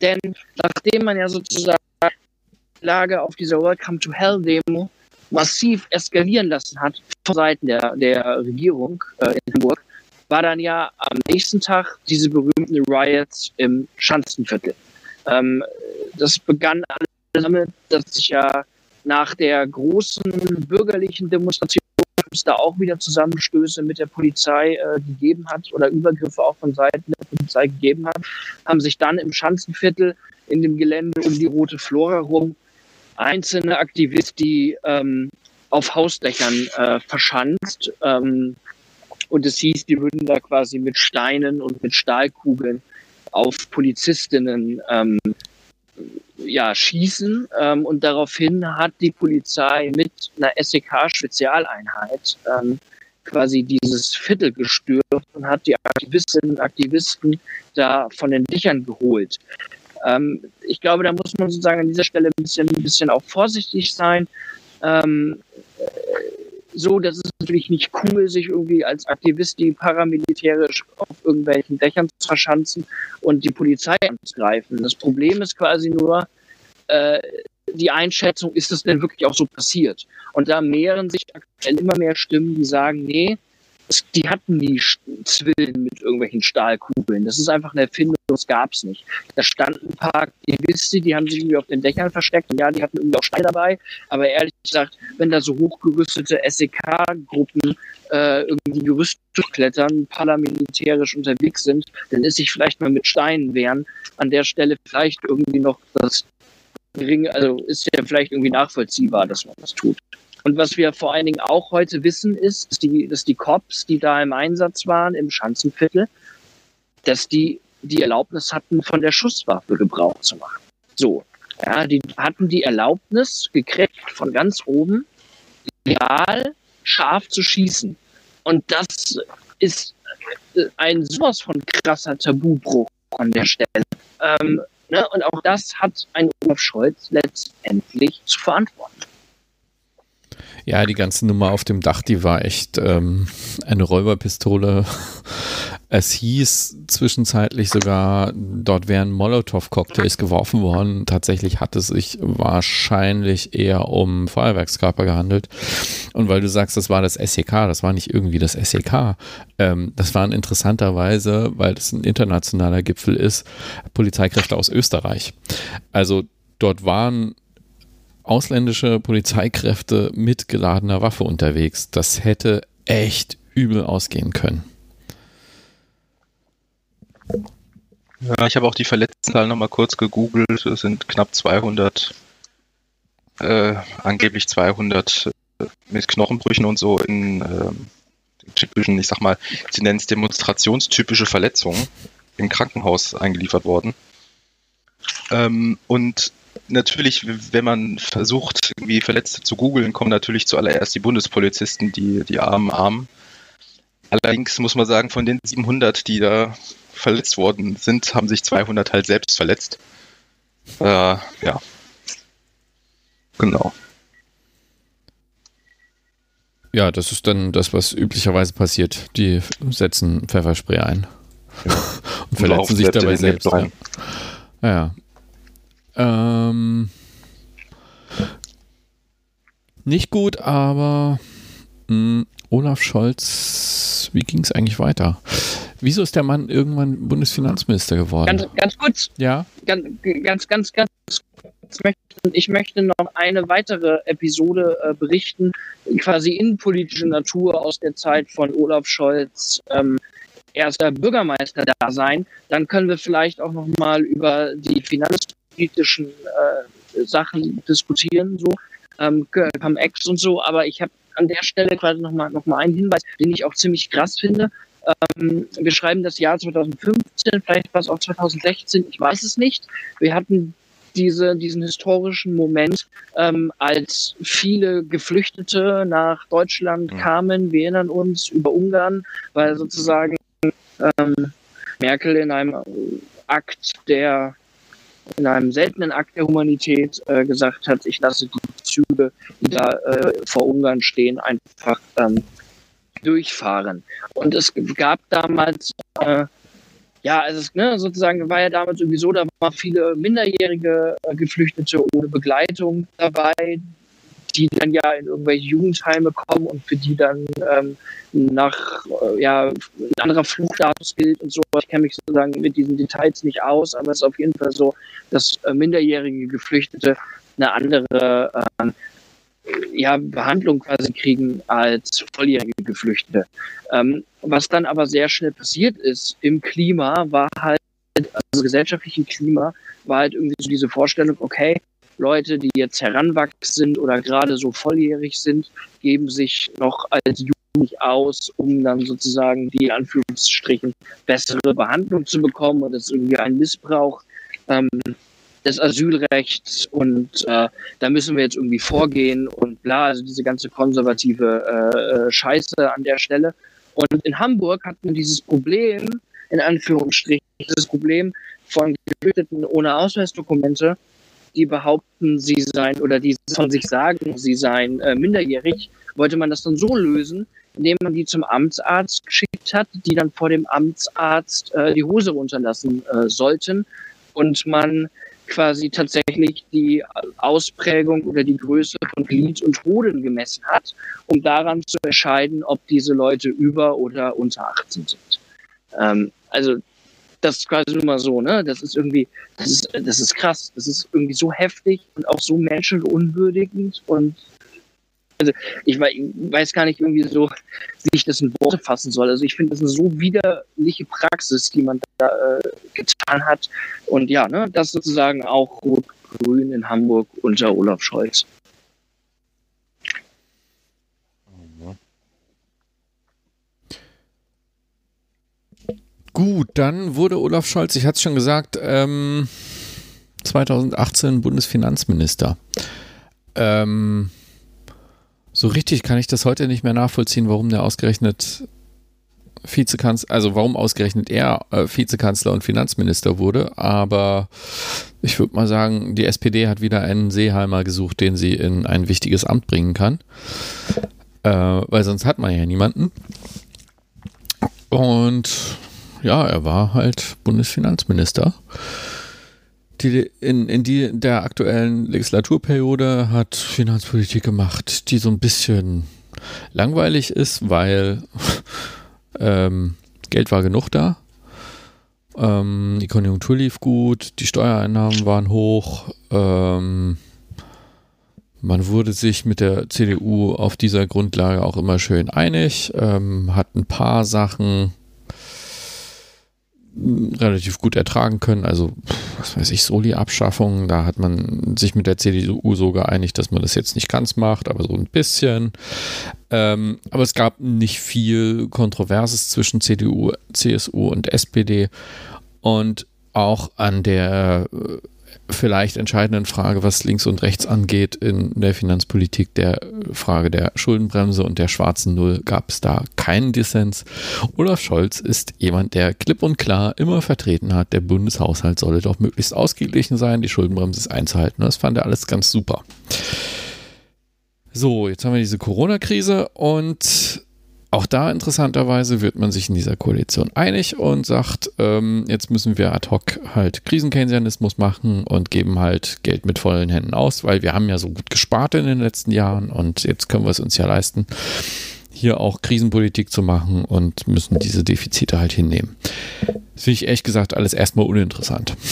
Speaker 3: Denn nachdem man ja sozusagen die Lage auf dieser Welcome to Hell Demo massiv eskalieren lassen hat von Seiten der, der Regierung äh, in Hamburg, war dann ja am nächsten Tag diese berühmten Riots im Schanzenviertel. Ähm, das begann alles damit, dass sich ja nach der großen bürgerlichen Demonstration es da auch wieder Zusammenstöße mit der Polizei äh, gegeben hat oder Übergriffe auch von Seiten der Polizei gegeben hat, haben sich dann im Schanzenviertel in dem Gelände um die Rote Flora rum einzelne Aktivisten, die ähm, auf Hausdächern äh, verschanzt. Ähm, und es hieß, die würden da quasi mit Steinen und mit Stahlkugeln auf Polizistinnen ähm, ja, schießen. Ähm, und daraufhin hat die Polizei mit einer SEK-Spezialeinheit ähm, quasi dieses Viertel gestürmt und hat die Aktivistinnen und Aktivisten da von den Dächern geholt. Ähm, ich glaube, da muss man sozusagen an dieser Stelle ein bisschen, ein bisschen auch vorsichtig sein. Ähm, so, das ist natürlich nicht cool, sich irgendwie als Aktivist, die paramilitärisch auf irgendwelchen Dächern zu verschanzen und die Polizei anzugreifen. Das Problem ist quasi nur, äh, die Einschätzung, ist das denn wirklich auch so passiert? Und da mehren sich aktuell immer mehr Stimmen, die sagen, nee, die hatten die Zwillen mit irgendwelchen Stahlkugeln. Das ist einfach eine Erfindung, das gab es nicht. Da standen ein paar Aktivisten, die haben sich irgendwie auf den Dächern versteckt und ja, die hatten irgendwie auch Steine dabei. Aber ehrlich gesagt, wenn da so hochgerüstete SEK-Gruppen äh, irgendwie Gerüste klettern, paramilitärisch unterwegs sind, dann ist sich vielleicht mal mit Steinen wehren an der Stelle vielleicht irgendwie noch das geringe, also ist ja vielleicht irgendwie nachvollziehbar, dass man das tut. Und was wir vor allen Dingen auch heute wissen, ist, dass die, dass die Cops, die da im Einsatz waren, im Schanzenviertel, dass die die Erlaubnis hatten, von der Schusswaffe Gebrauch zu machen. So, ja, die hatten die Erlaubnis gekriegt, von ganz oben legal scharf zu schießen. Und das ist ein sowas von krasser Tabubruch an der Stelle. Ähm, ne, und auch das hat ein Olaf Scholz letztendlich zu verantworten.
Speaker 1: Ja, die ganze Nummer auf dem Dach, die war echt ähm, eine Räuberpistole. <laughs> Es hieß zwischenzeitlich sogar, dort wären Molotow-Cocktails geworfen worden. Tatsächlich hat es sich wahrscheinlich eher um Feuerwerkskörper gehandelt. Und weil du sagst, das war das SEK, das war nicht irgendwie das SEK. Ähm, das waren interessanterweise, weil das ein internationaler Gipfel ist, Polizeikräfte aus Österreich. Also dort waren ausländische Polizeikräfte mit geladener Waffe unterwegs. Das hätte echt übel ausgehen können.
Speaker 2: Ja, ich habe auch die Verletztenzahl nochmal kurz gegoogelt. Es sind knapp 200, äh, angeblich 200 äh, mit Knochenbrüchen und so in äh, typischen, ich sag mal, sie nennen es demonstrationstypische Verletzungen im Krankenhaus eingeliefert worden. Ähm, und natürlich, wenn man versucht, irgendwie Verletzte zu googeln, kommen natürlich zuallererst die Bundespolizisten, die, die armen Armen. Allerdings muss man sagen, von den 700, die da verletzt worden sind, haben sich 200 halt selbst verletzt. Äh, ja. Genau.
Speaker 1: Ja, das ist dann das, was üblicherweise passiert. Die setzen Pfefferspray ein. Ja. <laughs> und verletzen sich dabei selbst. Ja. ja. Ähm, nicht gut, aber mh, hm, Olaf Scholz, wie ging es eigentlich weiter? Wieso ist der Mann irgendwann Bundesfinanzminister geworden?
Speaker 3: Ganz, ganz kurz.
Speaker 1: Ja.
Speaker 3: Ganz, ganz, ganz, ganz ich möchte noch eine weitere Episode äh, berichten, quasi innenpolitische Natur aus der Zeit von Olaf Scholz ähm, erster Bürgermeister da sein. Dann können wir vielleicht auch noch mal über die finanzpolitischen äh, Sachen diskutieren, so ähm, Cum-Ex und so. Aber ich habe an der Stelle quasi noch mal, noch mal einen Hinweis, den ich auch ziemlich krass finde. Ähm, wir schreiben das Jahr 2015, vielleicht war es auch 2016, ich weiß es nicht. Wir hatten diese, diesen historischen Moment, ähm, als viele Geflüchtete nach Deutschland kamen. Wir erinnern uns über Ungarn, weil sozusagen ähm, Merkel in einem Akt der in einem seltenen Akt der Humanität äh, gesagt hat, ich lasse die Züge, die da äh, vor Ungarn stehen, einfach ähm, durchfahren. Und es gab damals, äh, ja, also ne, sozusagen war ja damals irgendwie so, da waren viele minderjährige äh, Geflüchtete ohne Begleitung dabei, die dann ja in irgendwelche Jugendheime kommen und für die dann ähm, nach äh, ja, ein anderer Fluchstatus gilt und so. Ich kenne mich sozusagen mit diesen Details nicht aus, aber es ist auf jeden Fall so, dass äh, minderjährige Geflüchtete eine andere äh, ja, Behandlung quasi kriegen als volljährige Geflüchtete. Ähm, was dann aber sehr schnell passiert ist im Klima, war halt, also gesellschaftlichen Klima, war halt irgendwie so diese Vorstellung, okay, Leute, die jetzt heranwachsen sind oder gerade so volljährig sind, geben sich noch als Jugendlich aus, um dann sozusagen die in Anführungsstrichen bessere Behandlung zu bekommen. Und das ist irgendwie ein Missbrauch ähm, des Asylrechts und äh, da müssen wir jetzt irgendwie vorgehen und bla, also diese ganze konservative äh, äh Scheiße an der Stelle. Und in Hamburg hatten wir dieses Problem, in Anführungsstrichen, dieses Problem von Geflüchteten ohne Ausweisdokumente, die behaupten, sie seien oder die von sich sagen, sie seien äh, minderjährig, wollte man das dann so lösen, indem man die zum Amtsarzt geschickt hat, die dann vor dem Amtsarzt äh, die Hose runterlassen äh, sollten und man quasi tatsächlich die Ausprägung oder die Größe von Glied und Hoden gemessen hat, um daran zu entscheiden, ob diese Leute über oder unter 18 sind. Ähm, also das ist quasi nur mal so, ne? Das ist irgendwie, das ist, das ist krass. Das ist irgendwie so heftig und auch so menschenunwürdigend und also ich weiß gar nicht irgendwie so, wie ich das in Worte fassen soll. Also ich finde, das ist eine so widerliche Praxis, die man da äh, getan hat. Und ja, ne, das sozusagen auch Rot-Grün in Hamburg unter Olaf Scholz.
Speaker 1: Gut, dann wurde Olaf Scholz, ich hatte es schon gesagt, ähm, 2018 Bundesfinanzminister. Ähm, so richtig kann ich das heute nicht mehr nachvollziehen, warum der ausgerechnet Vizekanzler, also warum ausgerechnet er äh, Vizekanzler und Finanzminister wurde. Aber ich würde mal sagen, die SPD hat wieder einen Seeheimer gesucht, den sie in ein wichtiges Amt bringen kann. Äh, weil sonst hat man ja niemanden. Und ja, er war halt Bundesfinanzminister. Die, in, in die, der aktuellen Legislaturperiode hat Finanzpolitik gemacht, die so ein bisschen langweilig ist, weil <laughs> ähm, Geld war genug da. Ähm, die Konjunktur lief gut, die Steuereinnahmen waren hoch. Ähm, man wurde sich mit der CDU auf dieser Grundlage auch immer schön einig, ähm, hat ein paar Sachen relativ gut ertragen können. Also, was weiß ich, Soli-Abschaffung, da hat man sich mit der CDU so geeinigt, dass man das jetzt nicht ganz macht, aber so ein bisschen. Ähm, aber es gab nicht viel Kontroverses zwischen CDU, CSU und SPD. Und auch an der äh, vielleicht entscheidenden Frage, was links und rechts angeht in der Finanzpolitik, der Frage der Schuldenbremse und der schwarzen Null, gab es da keinen Dissens. Olaf Scholz ist jemand, der klipp und klar immer vertreten hat, der Bundeshaushalt solle doch möglichst ausgeglichen sein, die Schuldenbremse ist einzuhalten. Das fand er alles ganz super. So, jetzt haben wir diese Corona-Krise und auch da interessanterweise wird man sich in dieser Koalition einig und sagt, ähm, jetzt müssen wir ad hoc halt Krisenkeynesianismus machen und geben halt Geld mit vollen Händen aus, weil wir haben ja so gut gespart in den letzten Jahren und jetzt können wir es uns ja leisten, hier auch Krisenpolitik zu machen und müssen diese Defizite halt hinnehmen. Das finde ich ehrlich gesagt alles erstmal uninteressant. <laughs>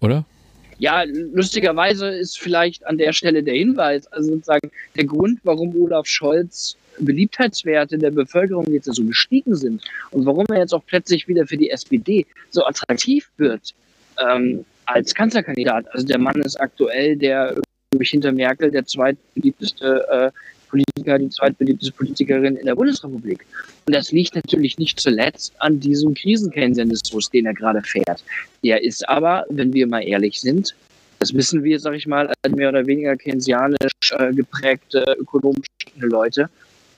Speaker 1: Oder?
Speaker 3: Ja, lustigerweise ist vielleicht an der Stelle der Hinweis, also sozusagen der Grund, warum Olaf Scholz Beliebtheitswerte der Bevölkerung jetzt so gestiegen sind und warum er jetzt auch plötzlich wieder für die SPD so attraktiv wird ähm, als Kanzlerkandidat. Also der Mann ist aktuell der hinter Merkel der zweitbeliebteste äh, Politiker, die zweitbeliebteste Politikerin in der Bundesrepublik. Und das liegt natürlich nicht zuletzt an diesem Krisenkeynesianismus, den er gerade fährt. Der ist aber, wenn wir mal ehrlich sind, das wissen wir, sag ich mal, mehr oder weniger keynesianisch äh, geprägte ökonomisch Leute,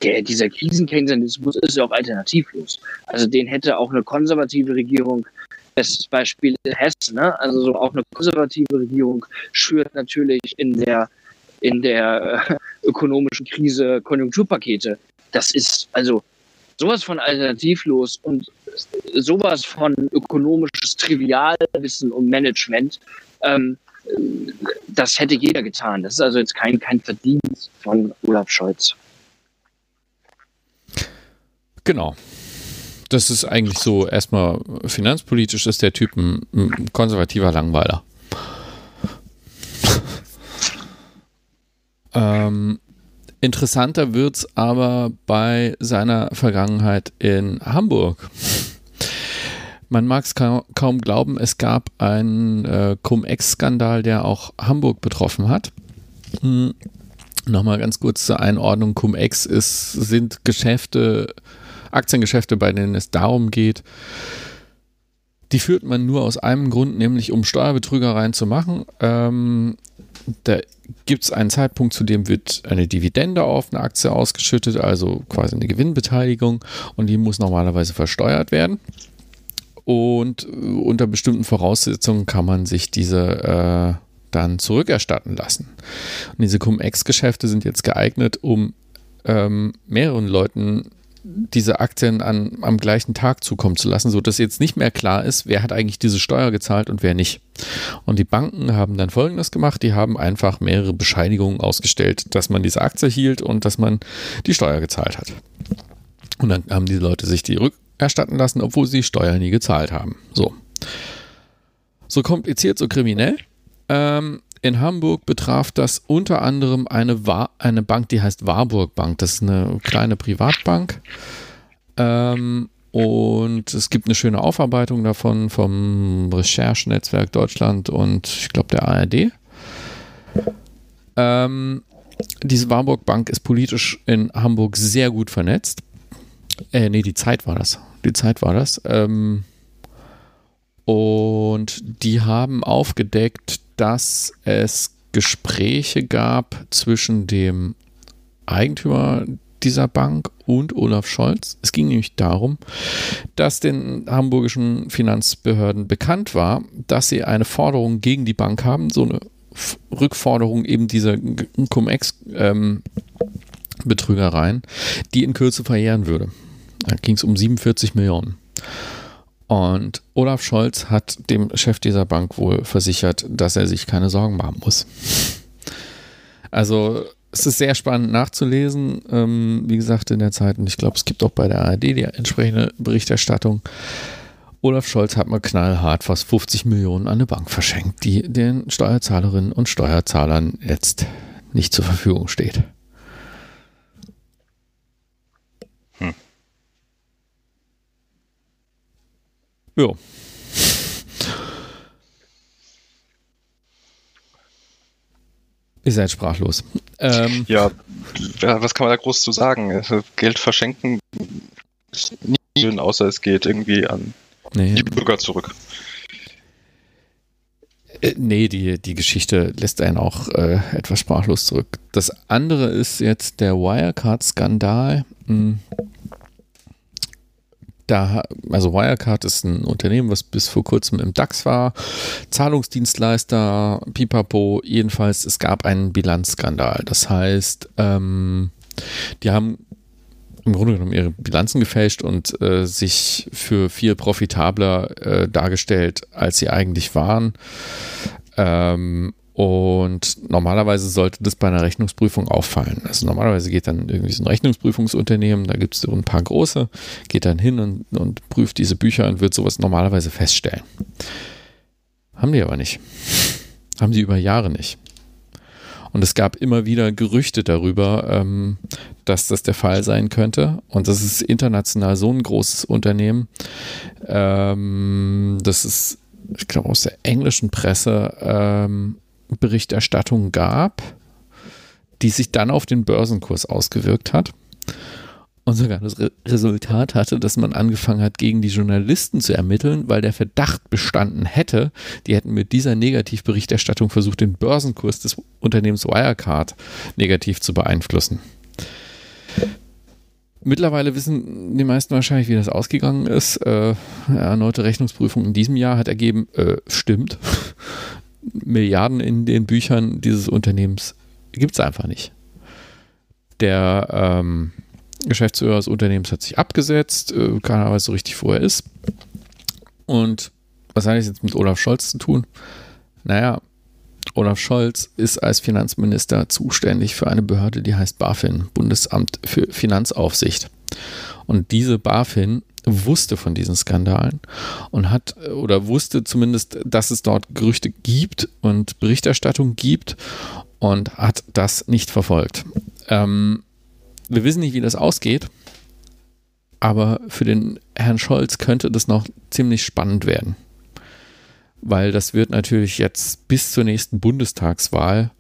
Speaker 3: der, dieser Krisenkeynesianismus ist ja auch alternativlos. Also den hätte auch eine konservative Regierung Bestes Beispiel Hessen, ne? also so auch eine konservative Regierung schürt natürlich in der in der äh, ökonomischen Krise Konjunkturpakete. Das ist also sowas von alternativlos und sowas von ökonomisches Trivialwissen und Management. Ähm, das hätte jeder getan. Das ist also jetzt kein, kein Verdienst von Olaf Scholz.
Speaker 1: Genau. Das ist eigentlich so, erstmal finanzpolitisch ist der Typ ein, ein konservativer Langweiler. Ähm, interessanter wird es aber bei seiner Vergangenheit in Hamburg. Man mag es kaum, kaum, glauben, es gab einen äh, Cum-Ex-Skandal, der auch Hamburg betroffen hat. Hm. Nochmal ganz kurz zur Einordnung. Cum-Ex sind Geschäfte, Aktiengeschäfte, bei denen es darum geht, die führt man nur aus einem Grund, nämlich um Steuerbetrügereien zu machen. Ähm, da gibt es einen Zeitpunkt, zu dem wird eine Dividende auf eine Aktie ausgeschüttet, also quasi eine Gewinnbeteiligung und die muss normalerweise versteuert werden. Und äh, unter bestimmten Voraussetzungen kann man sich diese äh, dann zurückerstatten lassen. Und diese Cum-Ex-Geschäfte sind jetzt geeignet, um ähm, mehreren Leuten diese Aktien an, am gleichen Tag zukommen zu lassen, sodass jetzt nicht mehr klar ist, wer hat eigentlich diese Steuer gezahlt und wer nicht. Und die Banken haben dann Folgendes gemacht, die haben einfach mehrere Bescheinigungen ausgestellt, dass man diese Aktie hielt und dass man die Steuer gezahlt hat. Und dann haben die Leute sich die rückerstatten lassen, obwohl sie Steuer nie gezahlt haben. So. So kompliziert, so kriminell. Ähm, in Hamburg betraf das unter anderem eine, War eine Bank, die heißt Warburg Bank. Das ist eine kleine Privatbank. Ähm, und es gibt eine schöne Aufarbeitung davon vom Recherchenetzwerk Deutschland und ich glaube der ARD. Ähm, diese Warburg Bank ist politisch in Hamburg sehr gut vernetzt. Äh, nee, die Zeit war das. Die Zeit war das. Ähm, und die haben aufgedeckt, dass es Gespräche gab zwischen dem Eigentümer dieser Bank und Olaf Scholz. Es ging nämlich darum, dass den hamburgischen Finanzbehörden bekannt war, dass sie eine Forderung gegen die Bank haben, so eine Rückforderung eben dieser Cum-Ex-Betrügereien, ähm, die in Kürze verjähren würde. Da ging es um 47 Millionen. Und Olaf Scholz hat dem Chef dieser Bank wohl versichert, dass er sich keine Sorgen machen muss. Also es ist sehr spannend nachzulesen, ähm, wie gesagt, in der Zeit. Und ich glaube, es gibt auch bei der ARD die entsprechende Berichterstattung. Olaf Scholz hat mal knallhart fast 50 Millionen an eine Bank verschenkt, die den Steuerzahlerinnen und Steuerzahlern jetzt nicht zur Verfügung steht. Jo. Ihr seid sprachlos.
Speaker 2: Ähm, ja, was kann man da groß zu sagen? Geld verschenken ist nie schön, außer es geht irgendwie an nee. die Bürger zurück.
Speaker 1: Äh, nee, die, die Geschichte lässt einen auch äh, etwas sprachlos zurück. Das andere ist jetzt der Wirecard-Skandal. Hm da, also Wirecard ist ein Unternehmen, was bis vor kurzem im DAX war, Zahlungsdienstleister, Pipapo, jedenfalls, es gab einen Bilanzskandal. Das heißt, ähm, die haben im Grunde genommen ihre Bilanzen gefälscht und äh, sich für viel profitabler äh, dargestellt, als sie eigentlich waren. Ähm, und normalerweise sollte das bei einer Rechnungsprüfung auffallen. Also normalerweise geht dann irgendwie so ein Rechnungsprüfungsunternehmen, da gibt es so ein paar große, geht dann hin und, und prüft diese Bücher und wird sowas normalerweise feststellen. Haben die aber nicht. Haben sie über Jahre nicht. Und es gab immer wieder Gerüchte darüber, ähm, dass das der Fall sein könnte. Und das ist international so ein großes Unternehmen. Ähm, das ist, ich glaube, aus der englischen Presse ähm, Berichterstattung gab, die sich dann auf den Börsenkurs ausgewirkt hat und sogar das Re Resultat hatte, dass man angefangen hat, gegen die Journalisten zu ermitteln, weil der Verdacht bestanden hätte, die hätten mit dieser Negativberichterstattung versucht, den Börsenkurs des Unternehmens Wirecard negativ zu beeinflussen. Mittlerweile wissen die meisten wahrscheinlich, wie das ausgegangen ist. Äh, erneute Rechnungsprüfung in diesem Jahr hat ergeben, äh, stimmt. Milliarden in den Büchern dieses Unternehmens gibt es einfach nicht. Der ähm, Geschäftsführer des Unternehmens hat sich abgesetzt, äh, keiner weiß so richtig, wo er ist. Und was hat das jetzt mit Olaf Scholz zu tun? Naja, Olaf Scholz ist als Finanzminister zuständig für eine Behörde, die heißt BaFin, Bundesamt für Finanzaufsicht. Und diese BaFin wusste von diesen Skandalen und hat oder wusste zumindest, dass es dort Gerüchte gibt und Berichterstattung gibt und hat das nicht verfolgt. Ähm, wir wissen nicht, wie das ausgeht, aber für den Herrn Scholz könnte das noch ziemlich spannend werden, weil das wird natürlich jetzt bis zur nächsten Bundestagswahl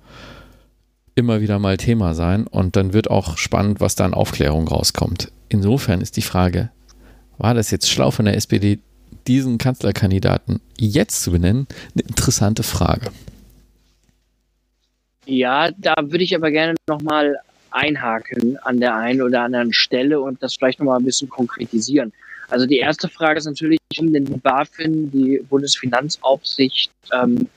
Speaker 1: immer wieder mal Thema sein und dann wird auch spannend, was da an Aufklärung rauskommt. Insofern ist die Frage, war das jetzt schlau von der SPD, diesen Kanzlerkandidaten jetzt zu benennen? Eine interessante Frage.
Speaker 3: Ja, da würde ich aber gerne nochmal einhaken an der einen oder anderen Stelle und das vielleicht nochmal ein bisschen konkretisieren. Also die erste Frage ist natürlich, denn die BaFin, die Bundesfinanzaufsicht, ähm,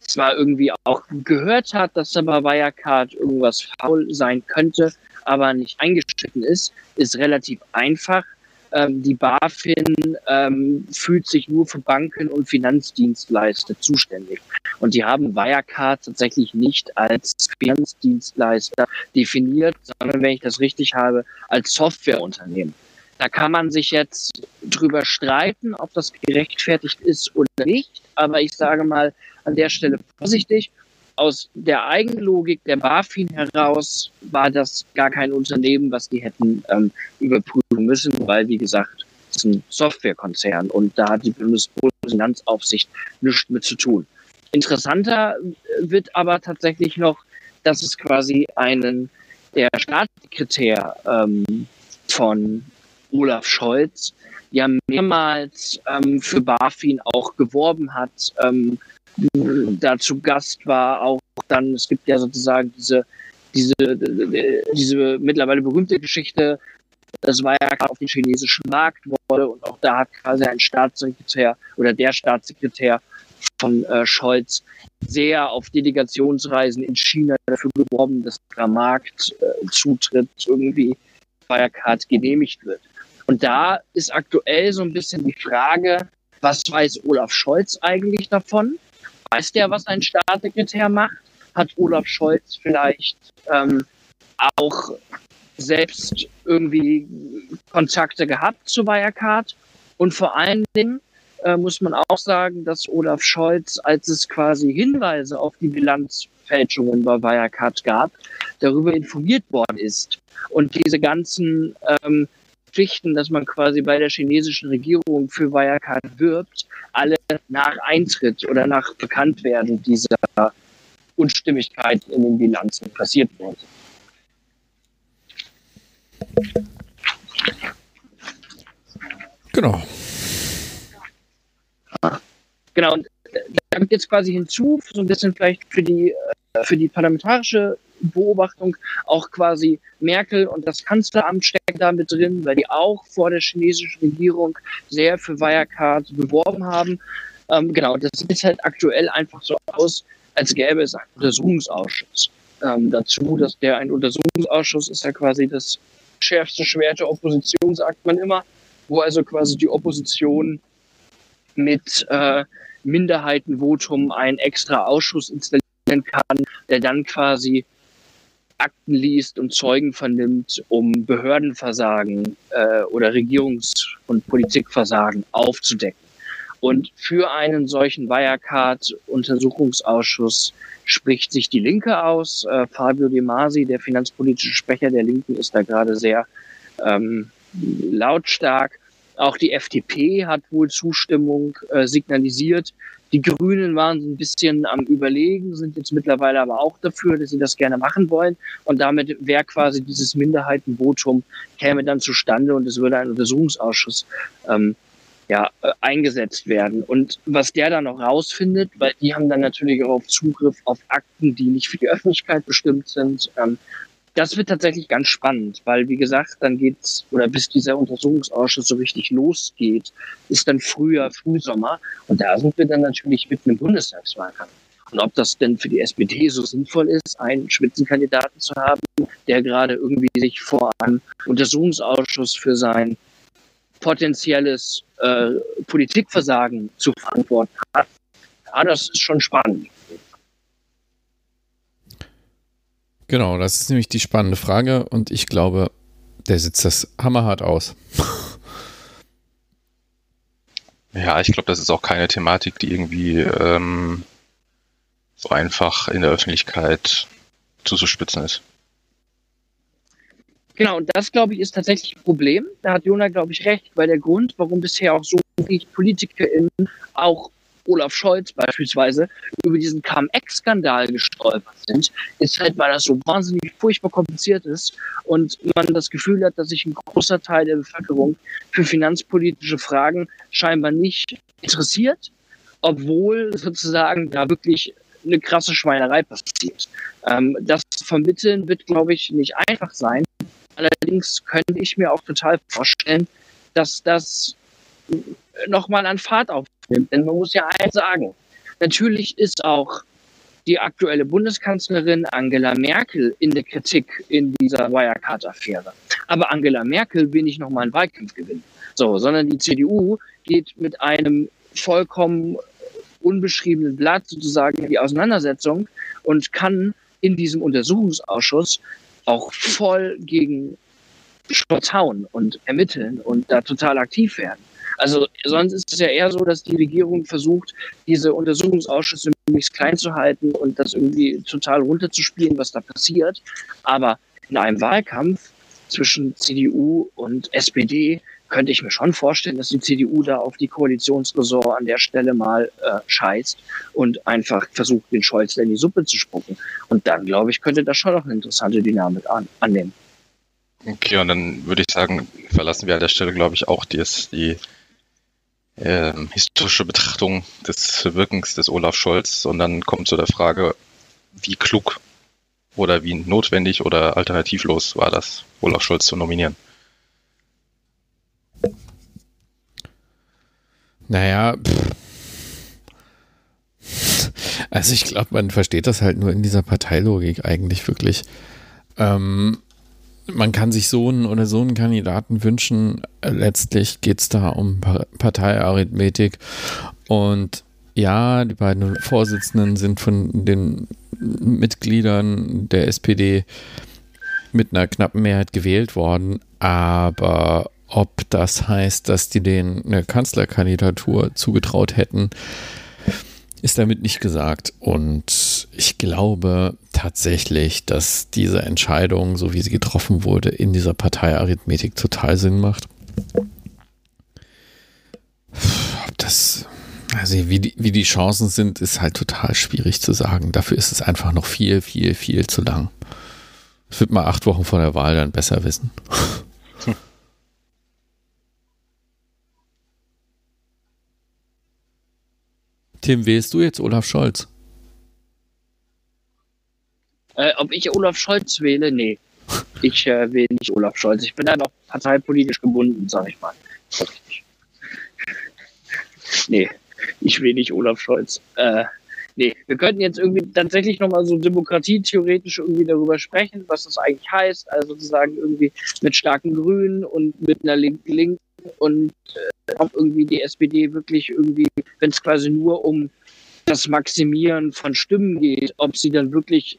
Speaker 3: zwar irgendwie auch gehört hat, dass da bei Wirecard irgendwas faul sein könnte, aber nicht eingeschritten ist, ist relativ einfach. Ähm, die BaFin ähm, fühlt sich nur für Banken und Finanzdienstleister zuständig. Und die haben Wirecard tatsächlich nicht als Finanzdienstleister definiert, sondern, wenn ich das richtig habe, als Softwareunternehmen. Da kann man sich jetzt drüber streiten, ob das gerechtfertigt ist oder nicht. Aber ich sage mal an der Stelle vorsichtig aus der Eigenlogik der BaFin heraus war das gar kein Unternehmen, was die hätten ähm, überprüfen müssen, weil, wie gesagt, es ist ein Softwarekonzern und da hat die Bundesfinanzaufsicht nichts mit zu tun. Interessanter wird aber tatsächlich noch, dass es quasi einen, der Staatssekretär ähm, von Olaf Scholz, ja mehrmals ähm, für BaFin auch geworben hat, ähm, dazu Gast war, auch dann, es gibt ja sozusagen diese, diese, diese mittlerweile berühmte Geschichte, das war ja auf den chinesischen Markt wurde und auch da hat quasi ein Staatssekretär oder der Staatssekretär von äh, Scholz sehr auf Delegationsreisen in China dafür geworben, dass der Marktzutritt äh, irgendwie Wirecard genehmigt wird. Und da ist aktuell so ein bisschen die Frage, was weiß Olaf Scholz eigentlich davon? Weiß der, was ein Staatssekretär macht? Hat Olaf Scholz vielleicht ähm, auch selbst irgendwie Kontakte gehabt zu Wirecard? Und vor allen Dingen, äh, muss man auch sagen, dass Olaf Scholz, als es quasi Hinweise auf die Bilanzfälschungen bei Wirecard gab, darüber informiert worden ist. Und diese ganzen ähm, Pflichten, dass man quasi bei der chinesischen Regierung für Wirecard wirbt, alle nach Eintritt oder nach Bekanntwerden dieser Unstimmigkeit in den Bilanzen passiert wurden.
Speaker 1: Genau.
Speaker 3: Genau, und da kommt jetzt quasi hinzu, so ein bisschen vielleicht für die, äh, für die parlamentarische Beobachtung auch quasi Merkel und das Kanzleramt stecken da mit drin, weil die auch vor der chinesischen Regierung sehr für Wirecard beworben haben. Ähm, genau, das sieht halt aktuell einfach so aus, als gäbe es einen Untersuchungsausschuss. Ähm, dazu, dass der ein Untersuchungsausschuss ist ja quasi das schärfste Schwert der Opposition, sagt man immer, wo also quasi die Opposition mit äh, Minderheitenvotum einen extra Ausschuss installieren kann, der dann quasi Akten liest und Zeugen vernimmt, um Behördenversagen äh, oder Regierungs- und Politikversagen aufzudecken. Und für einen solchen Wirecard-Untersuchungsausschuss spricht sich die Linke aus. Äh, Fabio De Masi, der finanzpolitische Sprecher der Linken, ist da gerade sehr ähm, lautstark. Auch die FDP hat wohl Zustimmung äh, signalisiert. Die Grünen waren ein bisschen am Überlegen, sind jetzt mittlerweile aber auch dafür, dass sie das gerne machen wollen. Und damit wäre quasi dieses Minderheitenvotum käme dann zustande und es würde ein Untersuchungsausschuss ähm, ja, äh, eingesetzt werden. Und was der dann noch rausfindet, weil die haben dann natürlich auch Zugriff auf Akten, die nicht für die Öffentlichkeit bestimmt sind, ähm, das wird tatsächlich ganz spannend, weil wie gesagt, dann geht's oder bis dieser Untersuchungsausschuss so richtig losgeht, ist dann Frühjahr, Frühsommer und da sind wir dann natürlich mit einem Bundestagswahlkampf. Und ob das denn für die SPD so sinnvoll ist, einen Spitzenkandidaten zu haben, der gerade irgendwie sich vor einem Untersuchungsausschuss für sein potenzielles äh, Politikversagen zu verantworten hat, ja, das ist schon spannend.
Speaker 1: Genau, das ist nämlich die spannende Frage und ich glaube, der sitzt das hammerhart aus. <laughs>
Speaker 2: Ja, ich glaube, das ist auch keine Thematik, die irgendwie ähm, so einfach in der Öffentlichkeit zuzuspitzen ist.
Speaker 3: Genau, und das, glaube ich, ist tatsächlich ein Problem. Da hat Jona, glaube ich, recht, weil der Grund, warum bisher auch so viele PolitikerInnen auch Olaf Scholz beispielsweise über diesen KMX-Skandal gestolpert sind, ist halt, weil das so wahnsinnig furchtbar kompliziert ist und man das Gefühl hat, dass sich ein großer Teil der Bevölkerung für finanzpolitische Fragen scheinbar nicht interessiert, obwohl sozusagen da wirklich eine krasse Schweinerei passiert. Ähm, das vermitteln wird, glaube ich, nicht einfach sein. Allerdings könnte ich mir auch total vorstellen, dass das nochmal an Fahrt aufnimmt. Denn man muss ja eins sagen, natürlich ist auch die aktuelle Bundeskanzlerin Angela Merkel in der Kritik in dieser Wirecard-Affäre. Aber Angela Merkel will nicht nochmal einen Wahlkampf gewinnen. So, sondern die CDU geht mit einem vollkommen unbeschriebenen Blatt sozusagen in die Auseinandersetzung und kann in diesem Untersuchungsausschuss auch voll gegen Schutz hauen und ermitteln und da total aktiv werden. Also sonst ist es ja eher so, dass die Regierung versucht, diese Untersuchungsausschüsse möglichst klein zu halten und das irgendwie total runterzuspielen, was da passiert. Aber in einem Wahlkampf zwischen CDU und SPD könnte ich mir schon vorstellen, dass die CDU da auf die Koalitionsresort an der Stelle mal äh, scheißt und einfach versucht, den Scholz in die Suppe zu spucken. Und dann, glaube ich, könnte das schon noch eine interessante Dynamik an, annehmen.
Speaker 2: Okay, und dann würde ich sagen, verlassen wir an der Stelle, glaube ich, auch die, die äh, historische Betrachtung des Wirkens des Olaf Scholz, sondern kommt zu der Frage, wie klug oder wie notwendig oder alternativlos war das, Olaf Scholz zu nominieren?
Speaker 1: Naja, pff. also ich glaube, man versteht das halt nur in dieser Parteilogik eigentlich wirklich. Ähm, man kann sich so einen oder so einen Kandidaten wünschen. Letztlich geht es da um Parteiarithmetik. Und ja, die beiden Vorsitzenden sind von den Mitgliedern der SPD mit einer knappen Mehrheit gewählt worden. Aber ob das heißt, dass die den eine Kanzlerkandidatur zugetraut hätten, ist damit nicht gesagt. Und ich glaube tatsächlich, dass diese Entscheidung, so wie sie getroffen wurde, in dieser Parteiarithmetik total Sinn macht. Ob das, also wie die, wie die Chancen sind, ist halt total schwierig zu sagen. Dafür ist es einfach noch viel, viel, viel zu lang. Das wird mal acht Wochen vor der Wahl dann besser wissen. <laughs> Tim, wählst du jetzt Olaf Scholz?
Speaker 3: Äh, ob ich Olaf Scholz wähle? Nee. Ich äh, wähle nicht Olaf Scholz. Ich bin da noch parteipolitisch gebunden, sag ich mal. nee, ich wähle nicht Olaf Scholz. Äh, nee, wir könnten jetzt irgendwie tatsächlich nochmal so demokratietheoretisch irgendwie darüber sprechen, was das eigentlich heißt. Also sozusagen irgendwie mit starken Grünen und mit einer linken Linken und äh, ob irgendwie die SPD wirklich irgendwie, wenn es quasi nur um das Maximieren von Stimmen geht, ob sie dann wirklich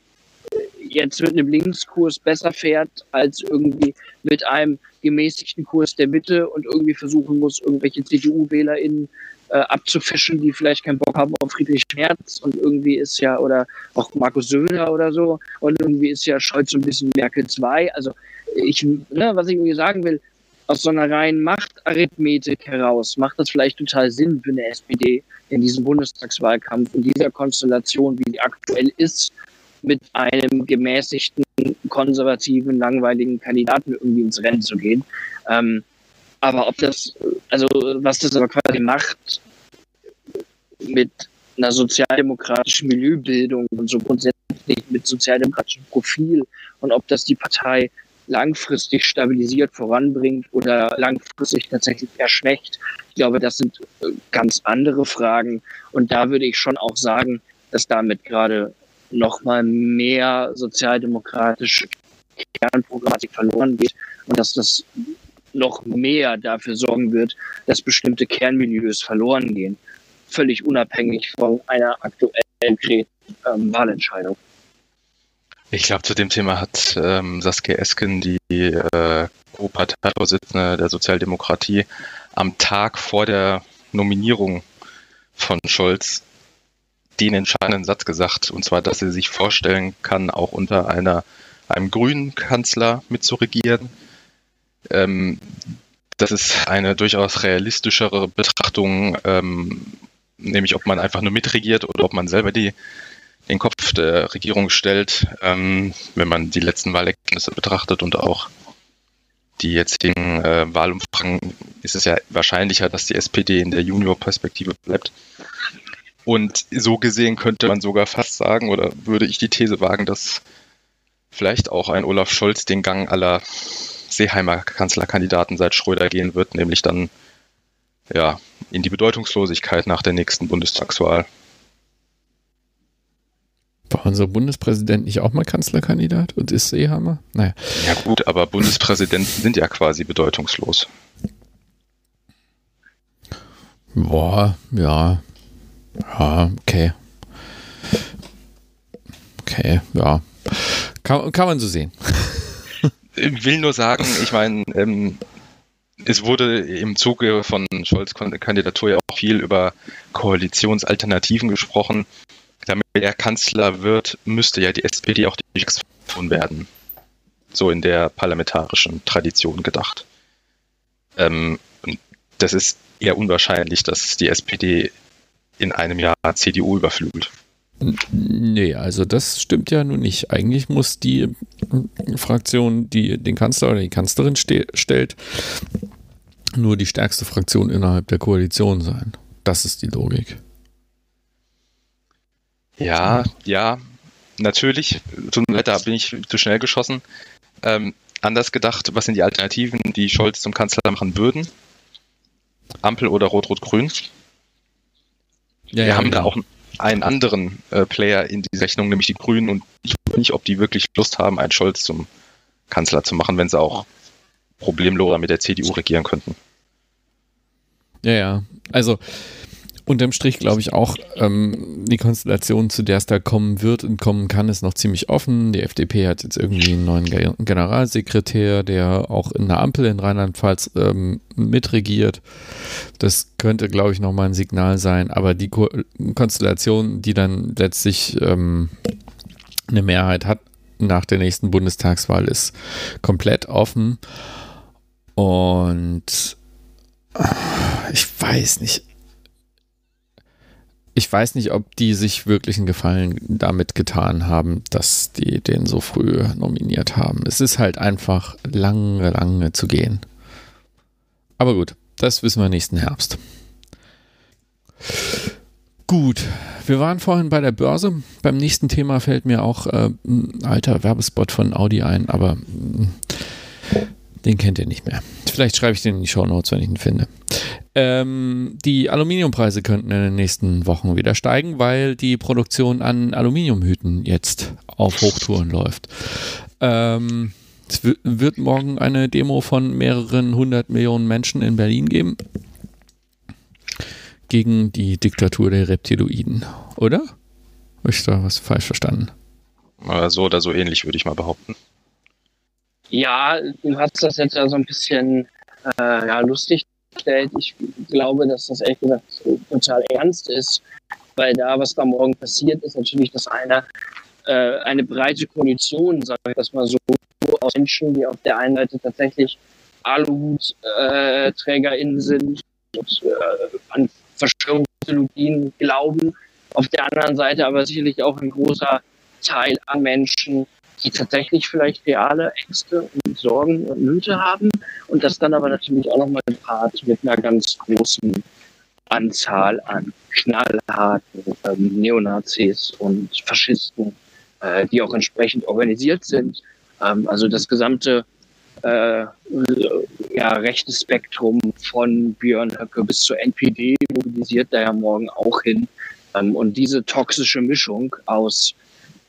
Speaker 3: äh, jetzt mit einem Linkskurs besser fährt als irgendwie mit einem gemäßigten Kurs der Mitte und irgendwie versuchen muss, irgendwelche CDU-WählerInnen äh, abzufischen, die vielleicht keinen Bock haben auf Friedrich Merz und irgendwie ist ja, oder auch Markus Söder oder so, und irgendwie ist ja Scholz so ein bisschen Merkel 2. Also ich, ne, was ich irgendwie sagen will, aus so einer reinen Machtarithmetik heraus macht das vielleicht total Sinn für eine SPD in diesem Bundestagswahlkampf, in dieser Konstellation, wie die aktuell ist, mit einem gemäßigten, konservativen, langweiligen Kandidaten irgendwie ins Rennen zu gehen. Ähm, aber ob das, also was das aber quasi macht mit einer sozialdemokratischen Milieubildung und so grundsätzlich mit sozialdemokratischem Profil und ob das die Partei langfristig stabilisiert voranbringt oder langfristig tatsächlich erschwächt. Ich glaube, das sind äh, ganz andere Fragen. Und da würde ich schon auch sagen, dass damit gerade nochmal mehr sozialdemokratische Kernprogrammatik verloren geht und dass das noch mehr dafür sorgen wird, dass bestimmte Kernmilieus verloren gehen, völlig unabhängig von einer aktuellen ähm, Wahlentscheidung.
Speaker 2: Ich glaube, zu dem Thema hat ähm, Saskia Esken, die äh, Co-Parteivorsitzende der Sozialdemokratie, am Tag vor der Nominierung von Scholz den entscheidenden Satz gesagt, und zwar, dass sie sich vorstellen kann, auch unter einer, einem grünen Kanzler mitzuregieren. Ähm, das ist eine durchaus realistischere Betrachtung, ähm, nämlich ob man einfach nur mitregiert oder ob man selber die den Kopf der Regierung stellt, ähm, wenn man die letzten Wahlergebnisse betrachtet und auch die jetzigen äh, Wahlumfragen, ist es ja wahrscheinlicher, dass die SPD in der Junior-Perspektive bleibt. Und so gesehen könnte man sogar fast sagen, oder würde ich die These wagen, dass vielleicht auch ein Olaf Scholz den Gang aller Seeheimer Kanzlerkandidaten seit Schröder gehen wird, nämlich dann ja in die Bedeutungslosigkeit nach der nächsten Bundestagswahl.
Speaker 1: War unser Bundespräsident nicht auch mal Kanzlerkandidat und ist Seehammer? Naja.
Speaker 2: Ja gut, aber Bundespräsidenten sind ja quasi bedeutungslos.
Speaker 1: Boah, ja. Ja, okay. Okay, ja. Kann, kann man so sehen.
Speaker 2: Ich will nur sagen, ich meine, ähm, es wurde im Zuge von Scholz Kandidatur ja auch viel über Koalitionsalternativen gesprochen damit er Kanzler wird, müsste ja die SPD auch die Fraktion werden. So in der parlamentarischen Tradition gedacht. Ähm, das ist eher unwahrscheinlich, dass die SPD in einem Jahr CDU überflügelt.
Speaker 1: Nee, also das stimmt ja nun nicht. Eigentlich muss die Fraktion, die den Kanzler oder die Kanzlerin stellt, nur die stärkste Fraktion innerhalb der Koalition sein. Das ist die Logik.
Speaker 2: Ja, ja, natürlich. Leid, da bin ich zu schnell geschossen. Ähm, anders gedacht, was sind die Alternativen, die Scholz zum Kanzler machen würden? Ampel oder Rot-Rot-Grün? Ja, Wir ja, haben genau. da auch einen anderen äh, Player in die Rechnung, nämlich die Grünen. Und ich weiß nicht, ob die wirklich Lust haben, einen Scholz zum Kanzler zu machen, wenn sie auch problemloser mit der CDU regieren könnten.
Speaker 1: Ja, ja. Also unterm Strich glaube ich auch, ähm, die Konstellation, zu der es da kommen wird und kommen kann, ist noch ziemlich offen. Die FDP hat jetzt irgendwie einen neuen Generalsekretär, der auch in der Ampel in Rheinland-Pfalz ähm, mitregiert. Das könnte, glaube ich, nochmal ein Signal sein. Aber die Ko Konstellation, die dann letztlich ähm, eine Mehrheit hat nach der nächsten Bundestagswahl, ist komplett offen. Und ich weiß nicht ich weiß nicht, ob die sich wirklich einen Gefallen damit getan haben, dass die den so früh nominiert haben. Es ist halt einfach lange, lange zu gehen. Aber gut, das wissen wir nächsten Herbst. Gut, wir waren vorhin bei der Börse. Beim nächsten Thema fällt mir auch äh, ein alter Werbespot von Audi ein, aber äh, den kennt ihr nicht mehr. Vielleicht schreibe ich den in die Show Notes, wenn ich ihn finde. Ähm, die Aluminiumpreise könnten in den nächsten Wochen wieder steigen, weil die Produktion an Aluminiumhüten jetzt auf Hochtouren läuft. Ähm, es wird morgen eine Demo von mehreren hundert Millionen Menschen in Berlin geben. Gegen die Diktatur der Reptiloiden, oder? Habe ich da was falsch verstanden?
Speaker 2: So oder so ähnlich, würde ich mal behaupten.
Speaker 3: Ja, du hast das jetzt ja so ein bisschen äh, ja, lustig gestellt. Ich glaube, dass das ehrlich gesagt total ernst ist, weil da, was da morgen passiert, ist natürlich, dass eine, äh, eine breite Koalition, sage ich das mal so, aus Menschen, die auf der einen Seite tatsächlich Aluhutträgerinnen äh, sind und äh, an Verschwörungsideologien glauben, auf der anderen Seite aber sicherlich auch ein großer Teil an Menschen, die tatsächlich vielleicht reale Ängste und Sorgen und Nöte haben und das dann aber natürlich auch nochmal gepaart mit einer ganz großen Anzahl an knallharten ähm, Neonazis und Faschisten, äh, die auch entsprechend organisiert sind. Ähm, also das gesamte äh, ja, rechtes Spektrum von Björn Höcke bis zur NPD mobilisiert da ja morgen auch hin. Ähm, und diese toxische Mischung aus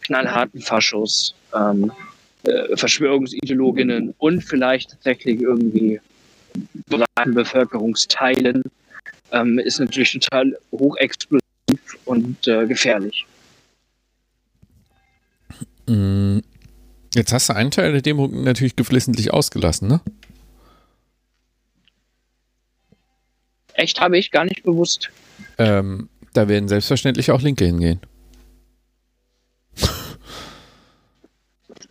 Speaker 3: knallharten Faschos, ähm, äh, Verschwörungsideologinnen und vielleicht tatsächlich irgendwie breiten Bevölkerungsteilen ähm, ist natürlich total hochexplosiv und äh, gefährlich.
Speaker 1: Mm, jetzt hast du einen Teil der Demo natürlich geflissentlich ausgelassen, ne?
Speaker 3: Echt, habe ich gar nicht bewusst.
Speaker 1: Ähm, da werden selbstverständlich auch Linke hingehen.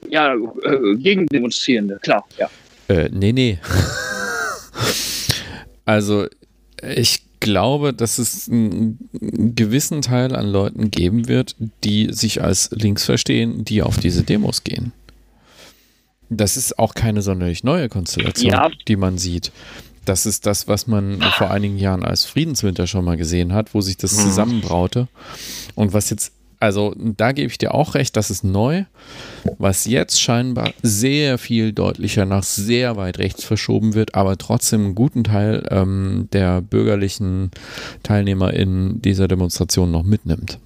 Speaker 3: Ja, äh, gegen Demonstrierende, klar, ja.
Speaker 1: Äh, nee, nee. also, ich glaube, dass es einen gewissen Teil an Leuten geben wird, die sich als links verstehen, die auf diese Demos gehen. Das ist auch keine sonderlich neue Konstellation, ja. die man sieht. Das ist das, was man vor einigen Jahren als Friedenswinter schon mal gesehen hat, wo sich das mhm. zusammenbraute und was jetzt also da gebe ich dir auch recht, das ist neu. Was jetzt scheinbar sehr viel deutlicher nach sehr weit rechts verschoben wird, aber trotzdem einen guten Teil ähm, der bürgerlichen Teilnehmer in dieser Demonstration noch mitnimmt.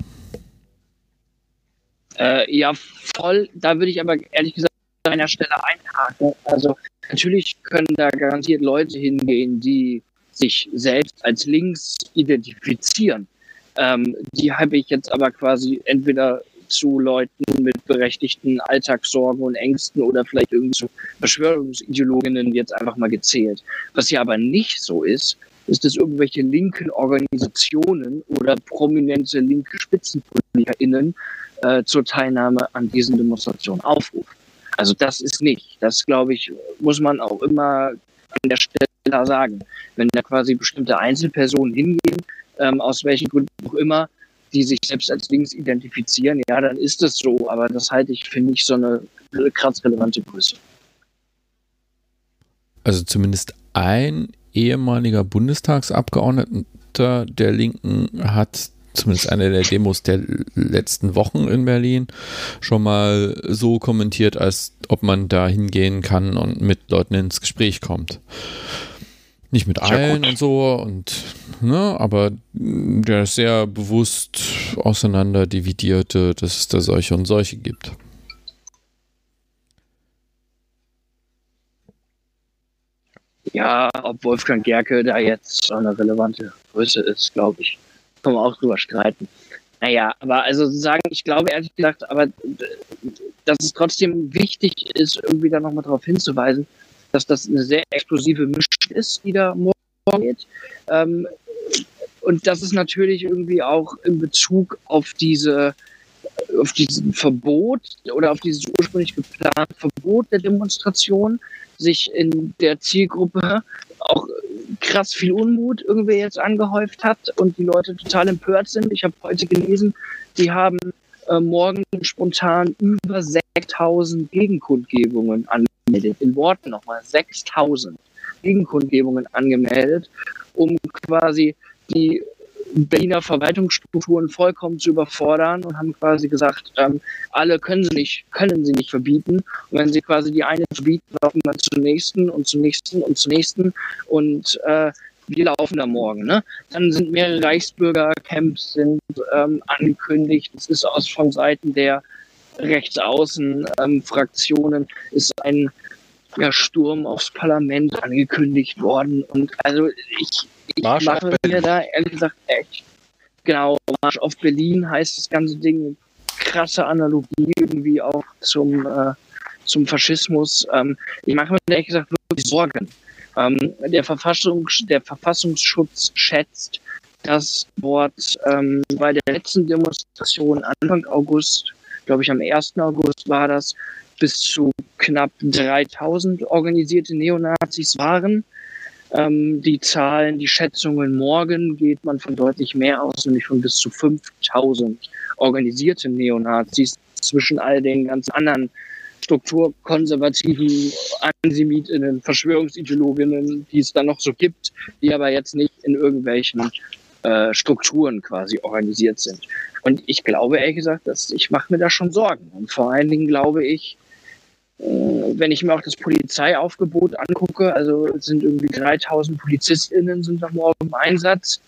Speaker 3: Äh, ja, voll. Da würde ich aber ehrlich gesagt an einer Stelle einhaken. Also natürlich können da garantiert Leute hingehen, die sich selbst als links identifizieren. Ähm, die habe ich jetzt aber quasi entweder zu Leuten mit berechtigten Alltagssorgen und Ängsten oder vielleicht irgendwie zu Verschwörungsideologinnen jetzt einfach mal gezählt. Was ja aber nicht so ist, ist, dass irgendwelche linken Organisationen oder prominente linke SpitzenpolitikerInnen äh, zur Teilnahme an diesen Demonstrationen aufrufen. Also das ist nicht. Das, glaube ich, muss man auch immer an der Stelle sagen. Wenn da quasi bestimmte Einzelpersonen hingehen, ähm, aus welchen Gründen auch immer, die sich selbst als links identifizieren, ja, dann ist es so. Aber das halte ich für nicht so eine kratzrelevante Größe.
Speaker 1: Also zumindest ein ehemaliger Bundestagsabgeordneter der Linken hat zumindest eine der Demos der letzten Wochen in Berlin schon mal so kommentiert, als ob man da hingehen kann und mit Leuten ins Gespräch kommt. Nicht mit allen und so, und, ne, aber der ist sehr bewusst auseinander dividierte, dass es da solche und solche gibt.
Speaker 3: Ja, ob Wolfgang Gerke da jetzt eine relevante Größe ist, glaube ich, Kann man auch drüber streiten. Naja, aber also sagen, ich glaube ehrlich gesagt, aber dass es trotzdem wichtig ist, irgendwie da nochmal darauf hinzuweisen, dass das eine sehr explosive Mischung ist, die da morgen geht. Ähm, und das ist natürlich irgendwie auch in Bezug auf diese auf dieses Verbot oder auf dieses ursprünglich geplante Verbot der Demonstration sich in der Zielgruppe auch krass viel Unmut irgendwie jetzt angehäuft hat und die Leute total empört sind. Ich habe heute gelesen, die haben äh, morgen spontan über 6000 Gegenkundgebungen angemeldet. In Worten nochmal 6000 Gegenkundgebungen angemeldet, um quasi die Berliner Verwaltungsstrukturen vollkommen zu überfordern und haben quasi gesagt, ähm, alle können sie nicht, können sie nicht verbieten. Und wenn sie quasi die eine verbieten, laufen wir zur nächsten und zum nächsten und zum nächsten und äh, wir laufen da morgen. Ne? Dann sind mehrere Reichsbürgercamps sind ähm, angekündigt. Es ist aus von Seiten der rechtsaußen ähm, Fraktionen ist ein ja, Sturm aufs Parlament angekündigt worden. Und also ich, ich Marsch mache mir da ehrlich gesagt echt, genau, Marsch auf Berlin heißt das ganze Ding, krasse Analogie irgendwie auch zum, äh, zum Faschismus. Ähm, ich mache mir ehrlich gesagt wirklich Sorgen. Ähm, der, Verfassungs der Verfassungsschutz schätzt, dass dort ähm, bei der letzten Demonstration Anfang August, glaube ich am 1. August war das, bis zu knapp 3000 organisierte Neonazis waren. Ähm, die Zahlen, die Schätzungen morgen geht man von deutlich mehr aus, nämlich von bis zu 5000 organisierte Neonazis zwischen all den ganz anderen strukturkonservativen Antisemitinnen, Verschwörungsideologinnen, die es da noch so gibt, die aber jetzt nicht in irgendwelchen äh, Strukturen quasi organisiert sind. Und ich glaube ehrlich gesagt, dass ich mache mir da schon Sorgen. Und vor allen Dingen glaube ich, äh, wenn ich mir auch das Polizeiaufgebot angucke, also sind irgendwie 3000 PolizistInnen sind am Morgen im Einsatz.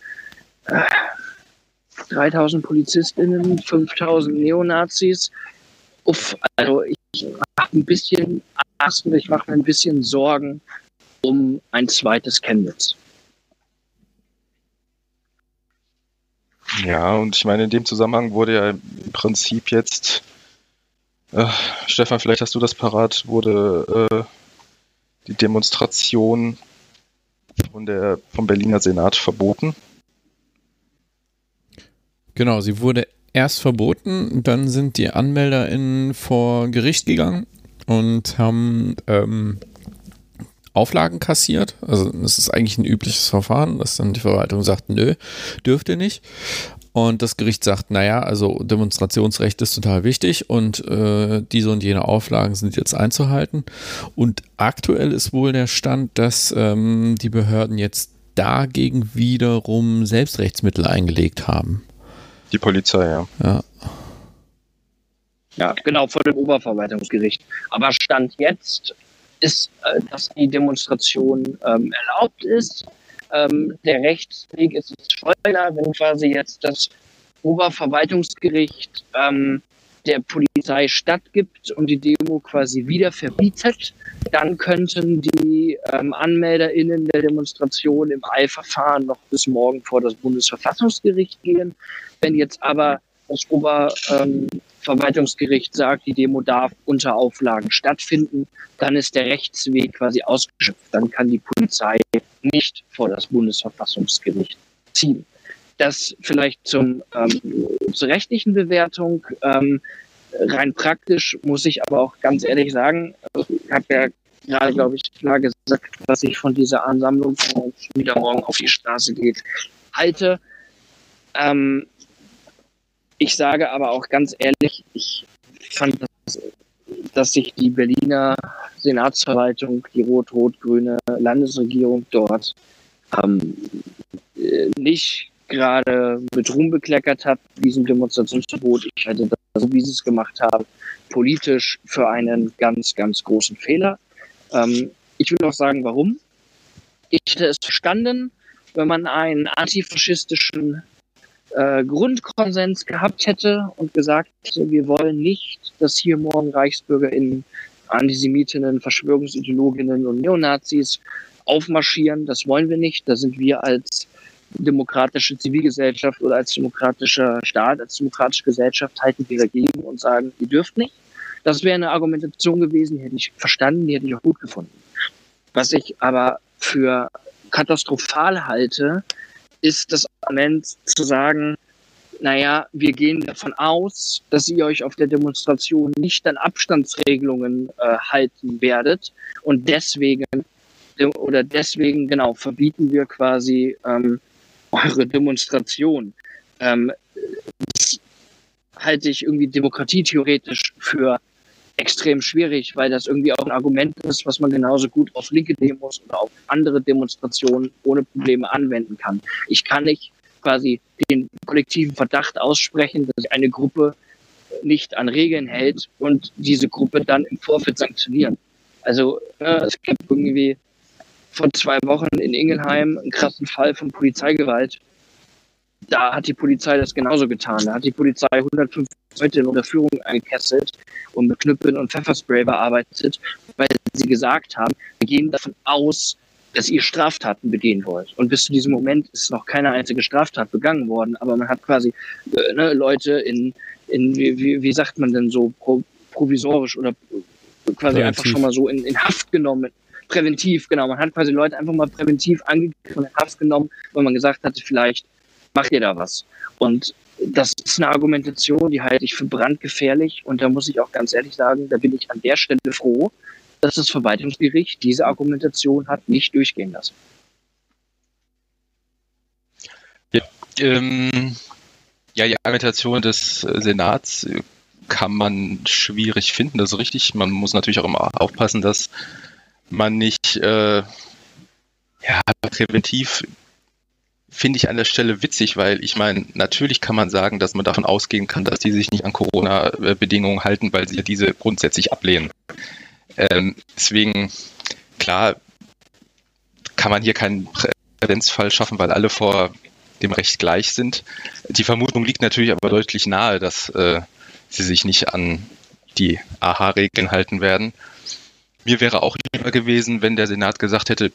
Speaker 3: 3000 äh, PolizistInnen, 5000 Neonazis. Uff, also ich mache ein bisschen Angst und ich mache mir ein bisschen Sorgen um ein zweites Chemnitz.
Speaker 2: Ja, und ich meine, in dem Zusammenhang wurde ja im Prinzip jetzt äh, Stefan, vielleicht hast du das parat, wurde äh, die Demonstration von der, vom Berliner Senat verboten.
Speaker 1: Genau, sie wurde erst verboten, dann sind die AnmelderInnen vor Gericht gegangen und haben ähm, Auflagen kassiert. Also das ist eigentlich ein übliches Verfahren, dass dann die Verwaltung sagt, nö, dürft ihr nicht. Und das Gericht sagt, naja, also Demonstrationsrecht ist total wichtig und äh, diese und jene Auflagen sind jetzt einzuhalten. Und aktuell ist wohl der Stand, dass ähm, die Behörden jetzt dagegen wiederum Selbstrechtsmittel eingelegt haben.
Speaker 2: Die Polizei, ja.
Speaker 1: Ja.
Speaker 3: Ja, genau, vor dem Oberverwaltungsgericht. Aber Stand jetzt ist, äh, dass die Demonstration ähm, erlaubt ist ähm, der Rechtsweg ist es schneller, wenn quasi jetzt das Oberverwaltungsgericht ähm, der Polizei stattgibt und die Demo quasi wieder verbietet, dann könnten die ähm, AnmelderInnen der Demonstration im Eilverfahren noch bis morgen vor das Bundesverfassungsgericht gehen. Wenn jetzt aber das Oberverwaltungsgericht ähm, sagt, die Demo darf unter Auflagen stattfinden, dann ist der Rechtsweg quasi ausgeschöpft. Dann kann die Polizei nicht vor das Bundesverfassungsgericht ziehen. Das vielleicht zum, ähm, zur rechtlichen Bewertung. Ähm, rein praktisch muss ich aber auch ganz ehrlich sagen, habe ja gerade, glaube ich, klar gesagt, was ich von dieser Ansammlung, wieder morgen auf die Straße geht, halte. Ähm, ich sage aber auch ganz ehrlich, ich fand, dass, dass sich die Berliner Senatsverwaltung, die rot-rot-grüne Landesregierung dort ähm, äh, nicht gerade mit Ruhm bekleckert hat, diesem Demonstrationsverbot. Ich halte das, so wie sie es gemacht haben, politisch für einen ganz, ganz großen Fehler. Ähm, ich will auch sagen, warum. Ich hätte es verstanden, wenn man einen antifaschistischen äh, Grundkonsens gehabt hätte und gesagt hätte, wir wollen nicht, dass hier morgen ReichsbürgerInnen, Antisemitinnen, Verschwörungsideologinnen und Neonazis aufmarschieren. Das wollen wir nicht. Da sind wir als demokratische Zivilgesellschaft oder als demokratischer Staat, als demokratische Gesellschaft halten wir dagegen und sagen, ihr dürft nicht. Das wäre eine Argumentation gewesen, die hätte ich verstanden, die hätte ich auch gut gefunden. Was ich aber für katastrophal halte, ist das Argument zu sagen, naja, wir gehen davon aus, dass ihr euch auf der Demonstration nicht an Abstandsregelungen äh, halten werdet und deswegen oder deswegen genau verbieten wir quasi ähm, eure Demonstration. Ähm, das halte ich irgendwie demokratietheoretisch für extrem schwierig, weil das irgendwie auch ein Argument ist, was man genauso gut auf linke Demos oder auf andere Demonstrationen ohne Probleme anwenden kann. Ich kann nicht quasi den kollektiven Verdacht aussprechen, dass eine Gruppe nicht an Regeln hält und diese Gruppe dann im Vorfeld sanktionieren. Also äh, es gibt irgendwie vor zwei Wochen in Ingelheim einen krassen Fall von Polizeigewalt. Da hat die Polizei das genauso getan. Da hat die Polizei 150 Leute in Unterführung eingekesselt und mit Knüppeln und Pfefferspray bearbeitet, weil sie gesagt haben, wir gehen davon aus, dass ihr Straftaten begehen wollt. Und bis zu diesem Moment ist noch keine einzige Straftat begangen worden, aber man hat quasi äh, ne, Leute in, in wie, wie, wie sagt man denn so, pro, provisorisch oder quasi Präventiv. einfach schon mal so in, in Haft genommen. Präventiv, genau. Man hat quasi Leute einfach mal präventiv angegriffen und Haft genommen, weil man gesagt hatte, vielleicht macht ihr da was. Und das ist eine Argumentation, die halte ich für brandgefährlich. Und da muss ich auch ganz ehrlich sagen, da bin ich an der Stelle froh, dass das Verwaltungsgericht diese Argumentation hat nicht durchgehen lassen.
Speaker 2: Ja, ähm, ja die Argumentation des Senats kann man schwierig finden, das ist richtig. Man muss natürlich auch immer aufpassen, dass man nicht äh, ja, präventiv finde ich an der Stelle witzig, weil ich meine, natürlich kann man sagen, dass man davon ausgehen kann, dass die sich nicht an Corona-Bedingungen halten, weil sie diese grundsätzlich ablehnen. Ähm, deswegen, klar, kann man hier keinen Präzedenzfall schaffen, weil alle vor dem Recht gleich sind. Die Vermutung liegt natürlich aber deutlich nahe, dass äh, sie sich nicht an die AHA-Regeln halten werden. Mir wäre auch lieber gewesen, wenn der Senat gesagt hätte,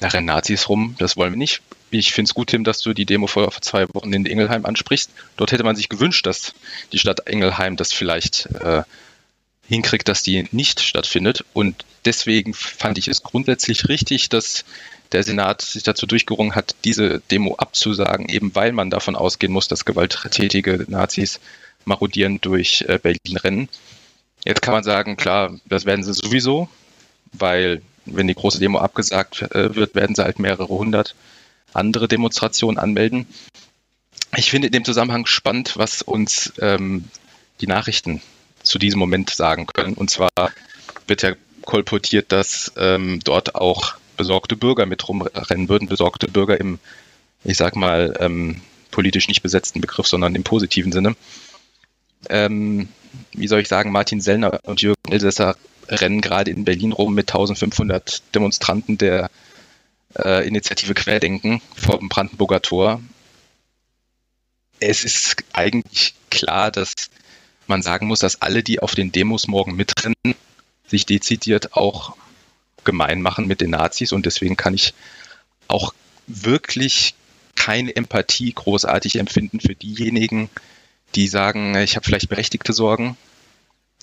Speaker 2: da rennen Nazis rum, das wollen wir nicht. Ich finde es gut, Tim, dass du die Demo vor zwei Wochen in Ingelheim ansprichst. Dort hätte man sich gewünscht, dass die Stadt Ingelheim das vielleicht äh, hinkriegt, dass die nicht stattfindet. Und deswegen fand ich es grundsätzlich richtig, dass der Senat sich dazu durchgerungen hat, diese Demo abzusagen, eben weil man davon ausgehen muss, dass gewalttätige Nazis marodierend durch äh, Berlin rennen. Jetzt kann man sagen, klar, das werden sie sowieso, weil wenn die große Demo abgesagt äh, wird, werden sie halt mehrere hundert andere Demonstrationen anmelden. Ich finde in dem Zusammenhang spannend, was uns ähm, die Nachrichten zu diesem Moment sagen können. Und zwar wird ja kolportiert, dass ähm, dort auch besorgte Bürger mit rumrennen würden, besorgte Bürger im, ich sag mal, ähm, politisch nicht besetzten Begriff, sondern im positiven Sinne. Ähm, wie soll ich sagen, Martin Sellner und Jürgen Elsässer rennen gerade in Berlin rum mit 1500 Demonstranten der äh, Initiative Querdenken vor dem Brandenburger Tor. Es ist eigentlich klar, dass man sagen muss, dass alle, die auf den Demos morgen mitrennen, sich dezidiert auch gemein machen mit den Nazis und deswegen kann ich auch wirklich keine Empathie großartig empfinden für diejenigen, die sagen, ich habe vielleicht berechtigte Sorgen,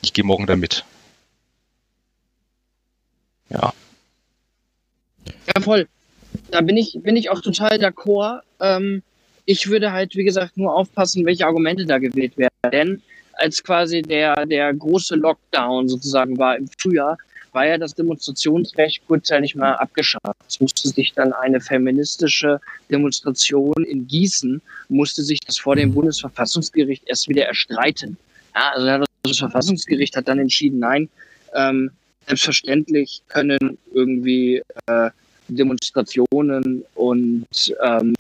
Speaker 2: ich gehe morgen damit.
Speaker 3: Ja. Ja, voll. Da bin ich, bin ich auch total d'accord. Ähm, ich würde halt, wie gesagt, nur aufpassen, welche Argumente da gewählt werden. Denn als quasi der, der große Lockdown sozusagen war im Frühjahr, war ja das Demonstrationsrecht kurzzeitig mal abgeschafft. Es musste sich dann eine feministische Demonstration in Gießen, musste sich das vor dem Bundesverfassungsgericht erst wieder erstreiten. Ja, also das Verfassungsgericht hat dann entschieden, nein, ähm, selbstverständlich können irgendwie äh, Demonstrationen und ähm,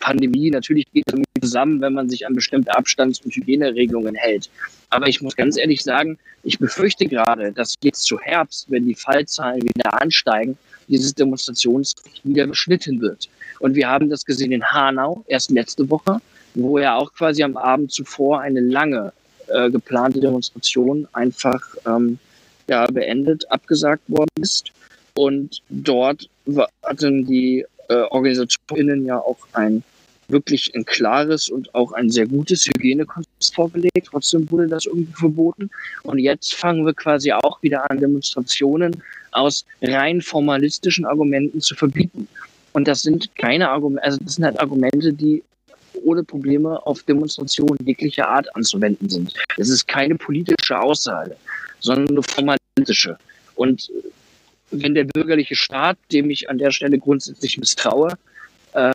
Speaker 3: Pandemie, natürlich geht es zusammen, wenn man sich an bestimmte Abstands- und Hygieneregelungen hält. Aber ich muss ganz ehrlich sagen, ich befürchte gerade, dass jetzt zu Herbst, wenn die Fallzahlen wieder ansteigen, dieses Demonstrationsrecht wieder beschnitten wird. Und wir haben das gesehen in Hanau, erst letzte Woche, wo ja auch quasi am Abend zuvor eine lange äh, geplante Demonstration einfach ähm, ja, beendet, abgesagt worden ist. Und dort hatten die äh, OrganisatorInnen ja auch ein wirklich ein klares und auch ein sehr gutes Hygienekonzept vorgelegt. Trotzdem wurde das irgendwie verboten. Und jetzt fangen wir quasi auch wieder an, Demonstrationen aus rein formalistischen Argumenten zu verbieten. Und das sind keine Argumente, also das sind halt Argumente, die ohne Probleme auf Demonstrationen jeglicher Art anzuwenden sind. Es ist keine politische Aussage, sondern eine formalistische. Und wenn der bürgerliche Staat, dem ich an der Stelle grundsätzlich misstraue, äh,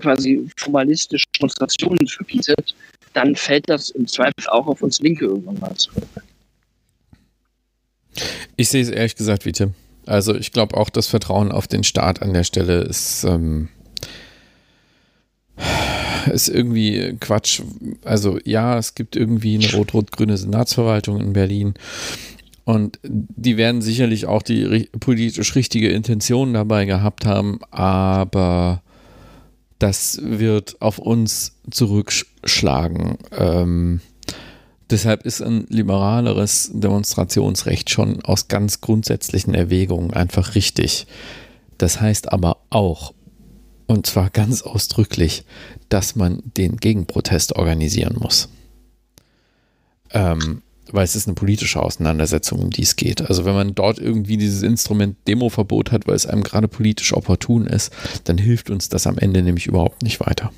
Speaker 3: quasi formalistisch Demonstrationen verbietet, dann fällt das im Zweifel auch auf uns Linke irgendwann mal zurück.
Speaker 1: Ich sehe es ehrlich gesagt wie Tim. Also ich glaube auch, das Vertrauen auf den Staat an der Stelle ist, ähm, ist irgendwie Quatsch. Also ja, es gibt irgendwie eine rot-rot-grüne Senatsverwaltung in Berlin. Und die werden sicherlich auch die politisch richtige Intention dabei gehabt haben, aber das wird auf uns zurückschlagen. Ähm, deshalb ist ein liberaleres Demonstrationsrecht schon aus ganz grundsätzlichen Erwägungen einfach richtig. Das heißt aber auch, und zwar ganz ausdrücklich, dass man den Gegenprotest organisieren muss. Ähm, weil es ist eine politische Auseinandersetzung, um die es geht. Also wenn man dort irgendwie dieses Instrument Demoverbot hat, weil es einem gerade politisch opportun ist, dann hilft uns das am Ende nämlich überhaupt nicht weiter.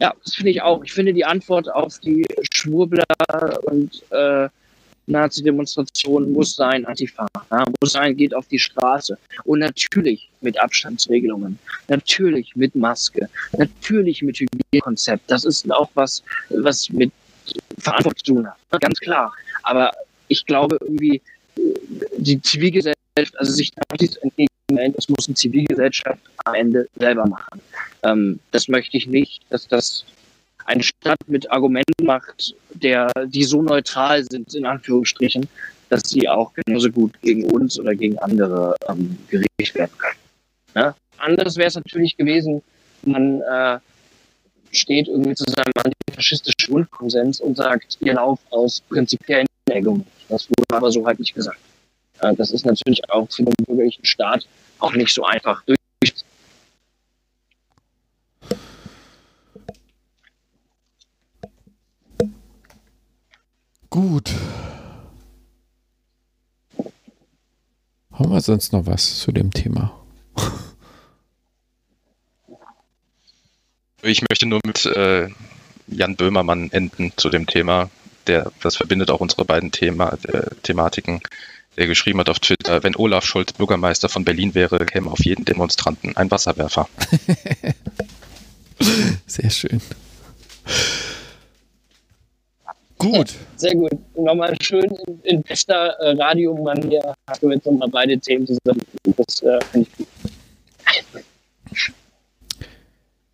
Speaker 3: Ja, das finde ich auch. Ich finde die Antwort auf die Schwurbler und äh, Nazi-Demonstration muss sein, Antifa, ja, muss sein, geht auf die Straße. Und natürlich mit Abstandsregelungen, natürlich mit Maske, natürlich mit Hygienekonzept. Das ist auch was, was mit Verantwortung zu tun hat, ganz klar. Aber ich glaube irgendwie, die Zivilgesellschaft, also sich Nazis entgegenmelden, das muss eine Zivilgesellschaft am Ende selber machen. Ähm, das möchte ich nicht, dass das eine Stadt mit Argumenten macht, der, die so neutral sind, in Anführungsstrichen, dass sie auch genauso gut gegen uns oder gegen andere ähm, gerichtet werden können. Ja? Anders wäre es natürlich gewesen, man äh, steht irgendwie zu seinem antifaschistischen Grundkonsens und sagt, ihr lauft aus prinzipiellen Erwägungen. Das wurde aber so halt nicht gesagt. Äh, das ist natürlich auch für den bürgerlichen Staat auch nicht so einfach durch
Speaker 1: Gut. Haben wir sonst noch was zu dem Thema?
Speaker 2: Ich möchte nur mit äh, Jan Böhmermann enden zu dem Thema. Der, das verbindet auch unsere beiden Thema, äh, Thematiken. Der geschrieben hat auf Twitter, wenn Olaf Scholz Bürgermeister von Berlin wäre, käme auf jeden Demonstranten ein Wasserwerfer. <laughs>
Speaker 1: Sehr schön. Gut. <laughs>
Speaker 3: Sehr gut. Nochmal schön in, in bester äh, Radiomanier haben wir jetzt nochmal beide Themen zusammen. Das äh, finde ich gut.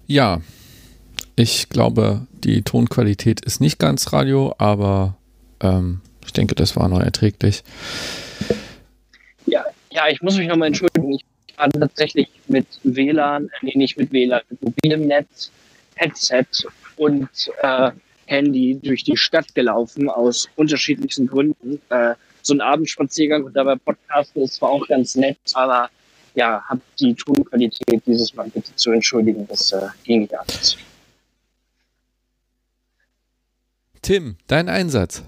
Speaker 1: Ja, ich glaube, die Tonqualität ist nicht ganz Radio, aber ähm, ich denke, das war noch erträglich.
Speaker 3: Ja, ja ich muss mich nochmal entschuldigen. Ich war tatsächlich mit WLAN, äh, nee, nicht mit WLAN, mit mobilem Netz, Headset und äh, Handy durch die Stadt gelaufen aus unterschiedlichsten Gründen. Äh, so ein Abendspaziergang und dabei Podcasten ist zwar auch ganz nett, aber ja, habt die Tonqualität dieses Mal bitte zu entschuldigen, das äh, ging nicht anders.
Speaker 1: Tim, dein Einsatz.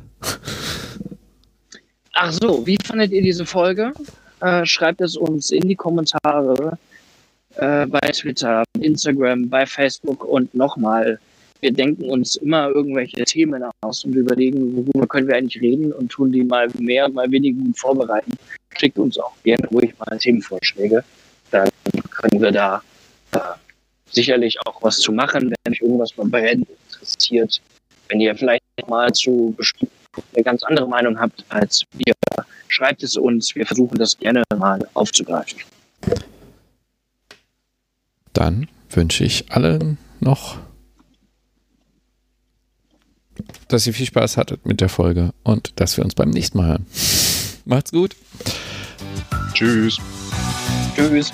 Speaker 3: Ach so, wie fandet ihr diese Folge? Äh, schreibt es uns in die Kommentare äh, bei Twitter, Instagram, bei Facebook und nochmal wir denken uns immer irgendwelche Themen aus und überlegen, worüber können wir eigentlich reden und tun die mal mehr, mal weniger gut vorbereiten. Schickt uns auch gerne ruhig mal Themenvorschläge. Dann können wir da äh, sicherlich auch was zu machen, wenn euch irgendwas mal brennend interessiert. Wenn ihr vielleicht mal zu eine ganz andere Meinung habt als wir, schreibt es uns. Wir versuchen das gerne mal aufzugreifen.
Speaker 1: Dann wünsche ich allen noch dass ihr viel Spaß hattet mit der Folge und dass wir uns beim nächsten Mal hören. Macht's gut.
Speaker 2: Tschüss.
Speaker 3: Tschüss.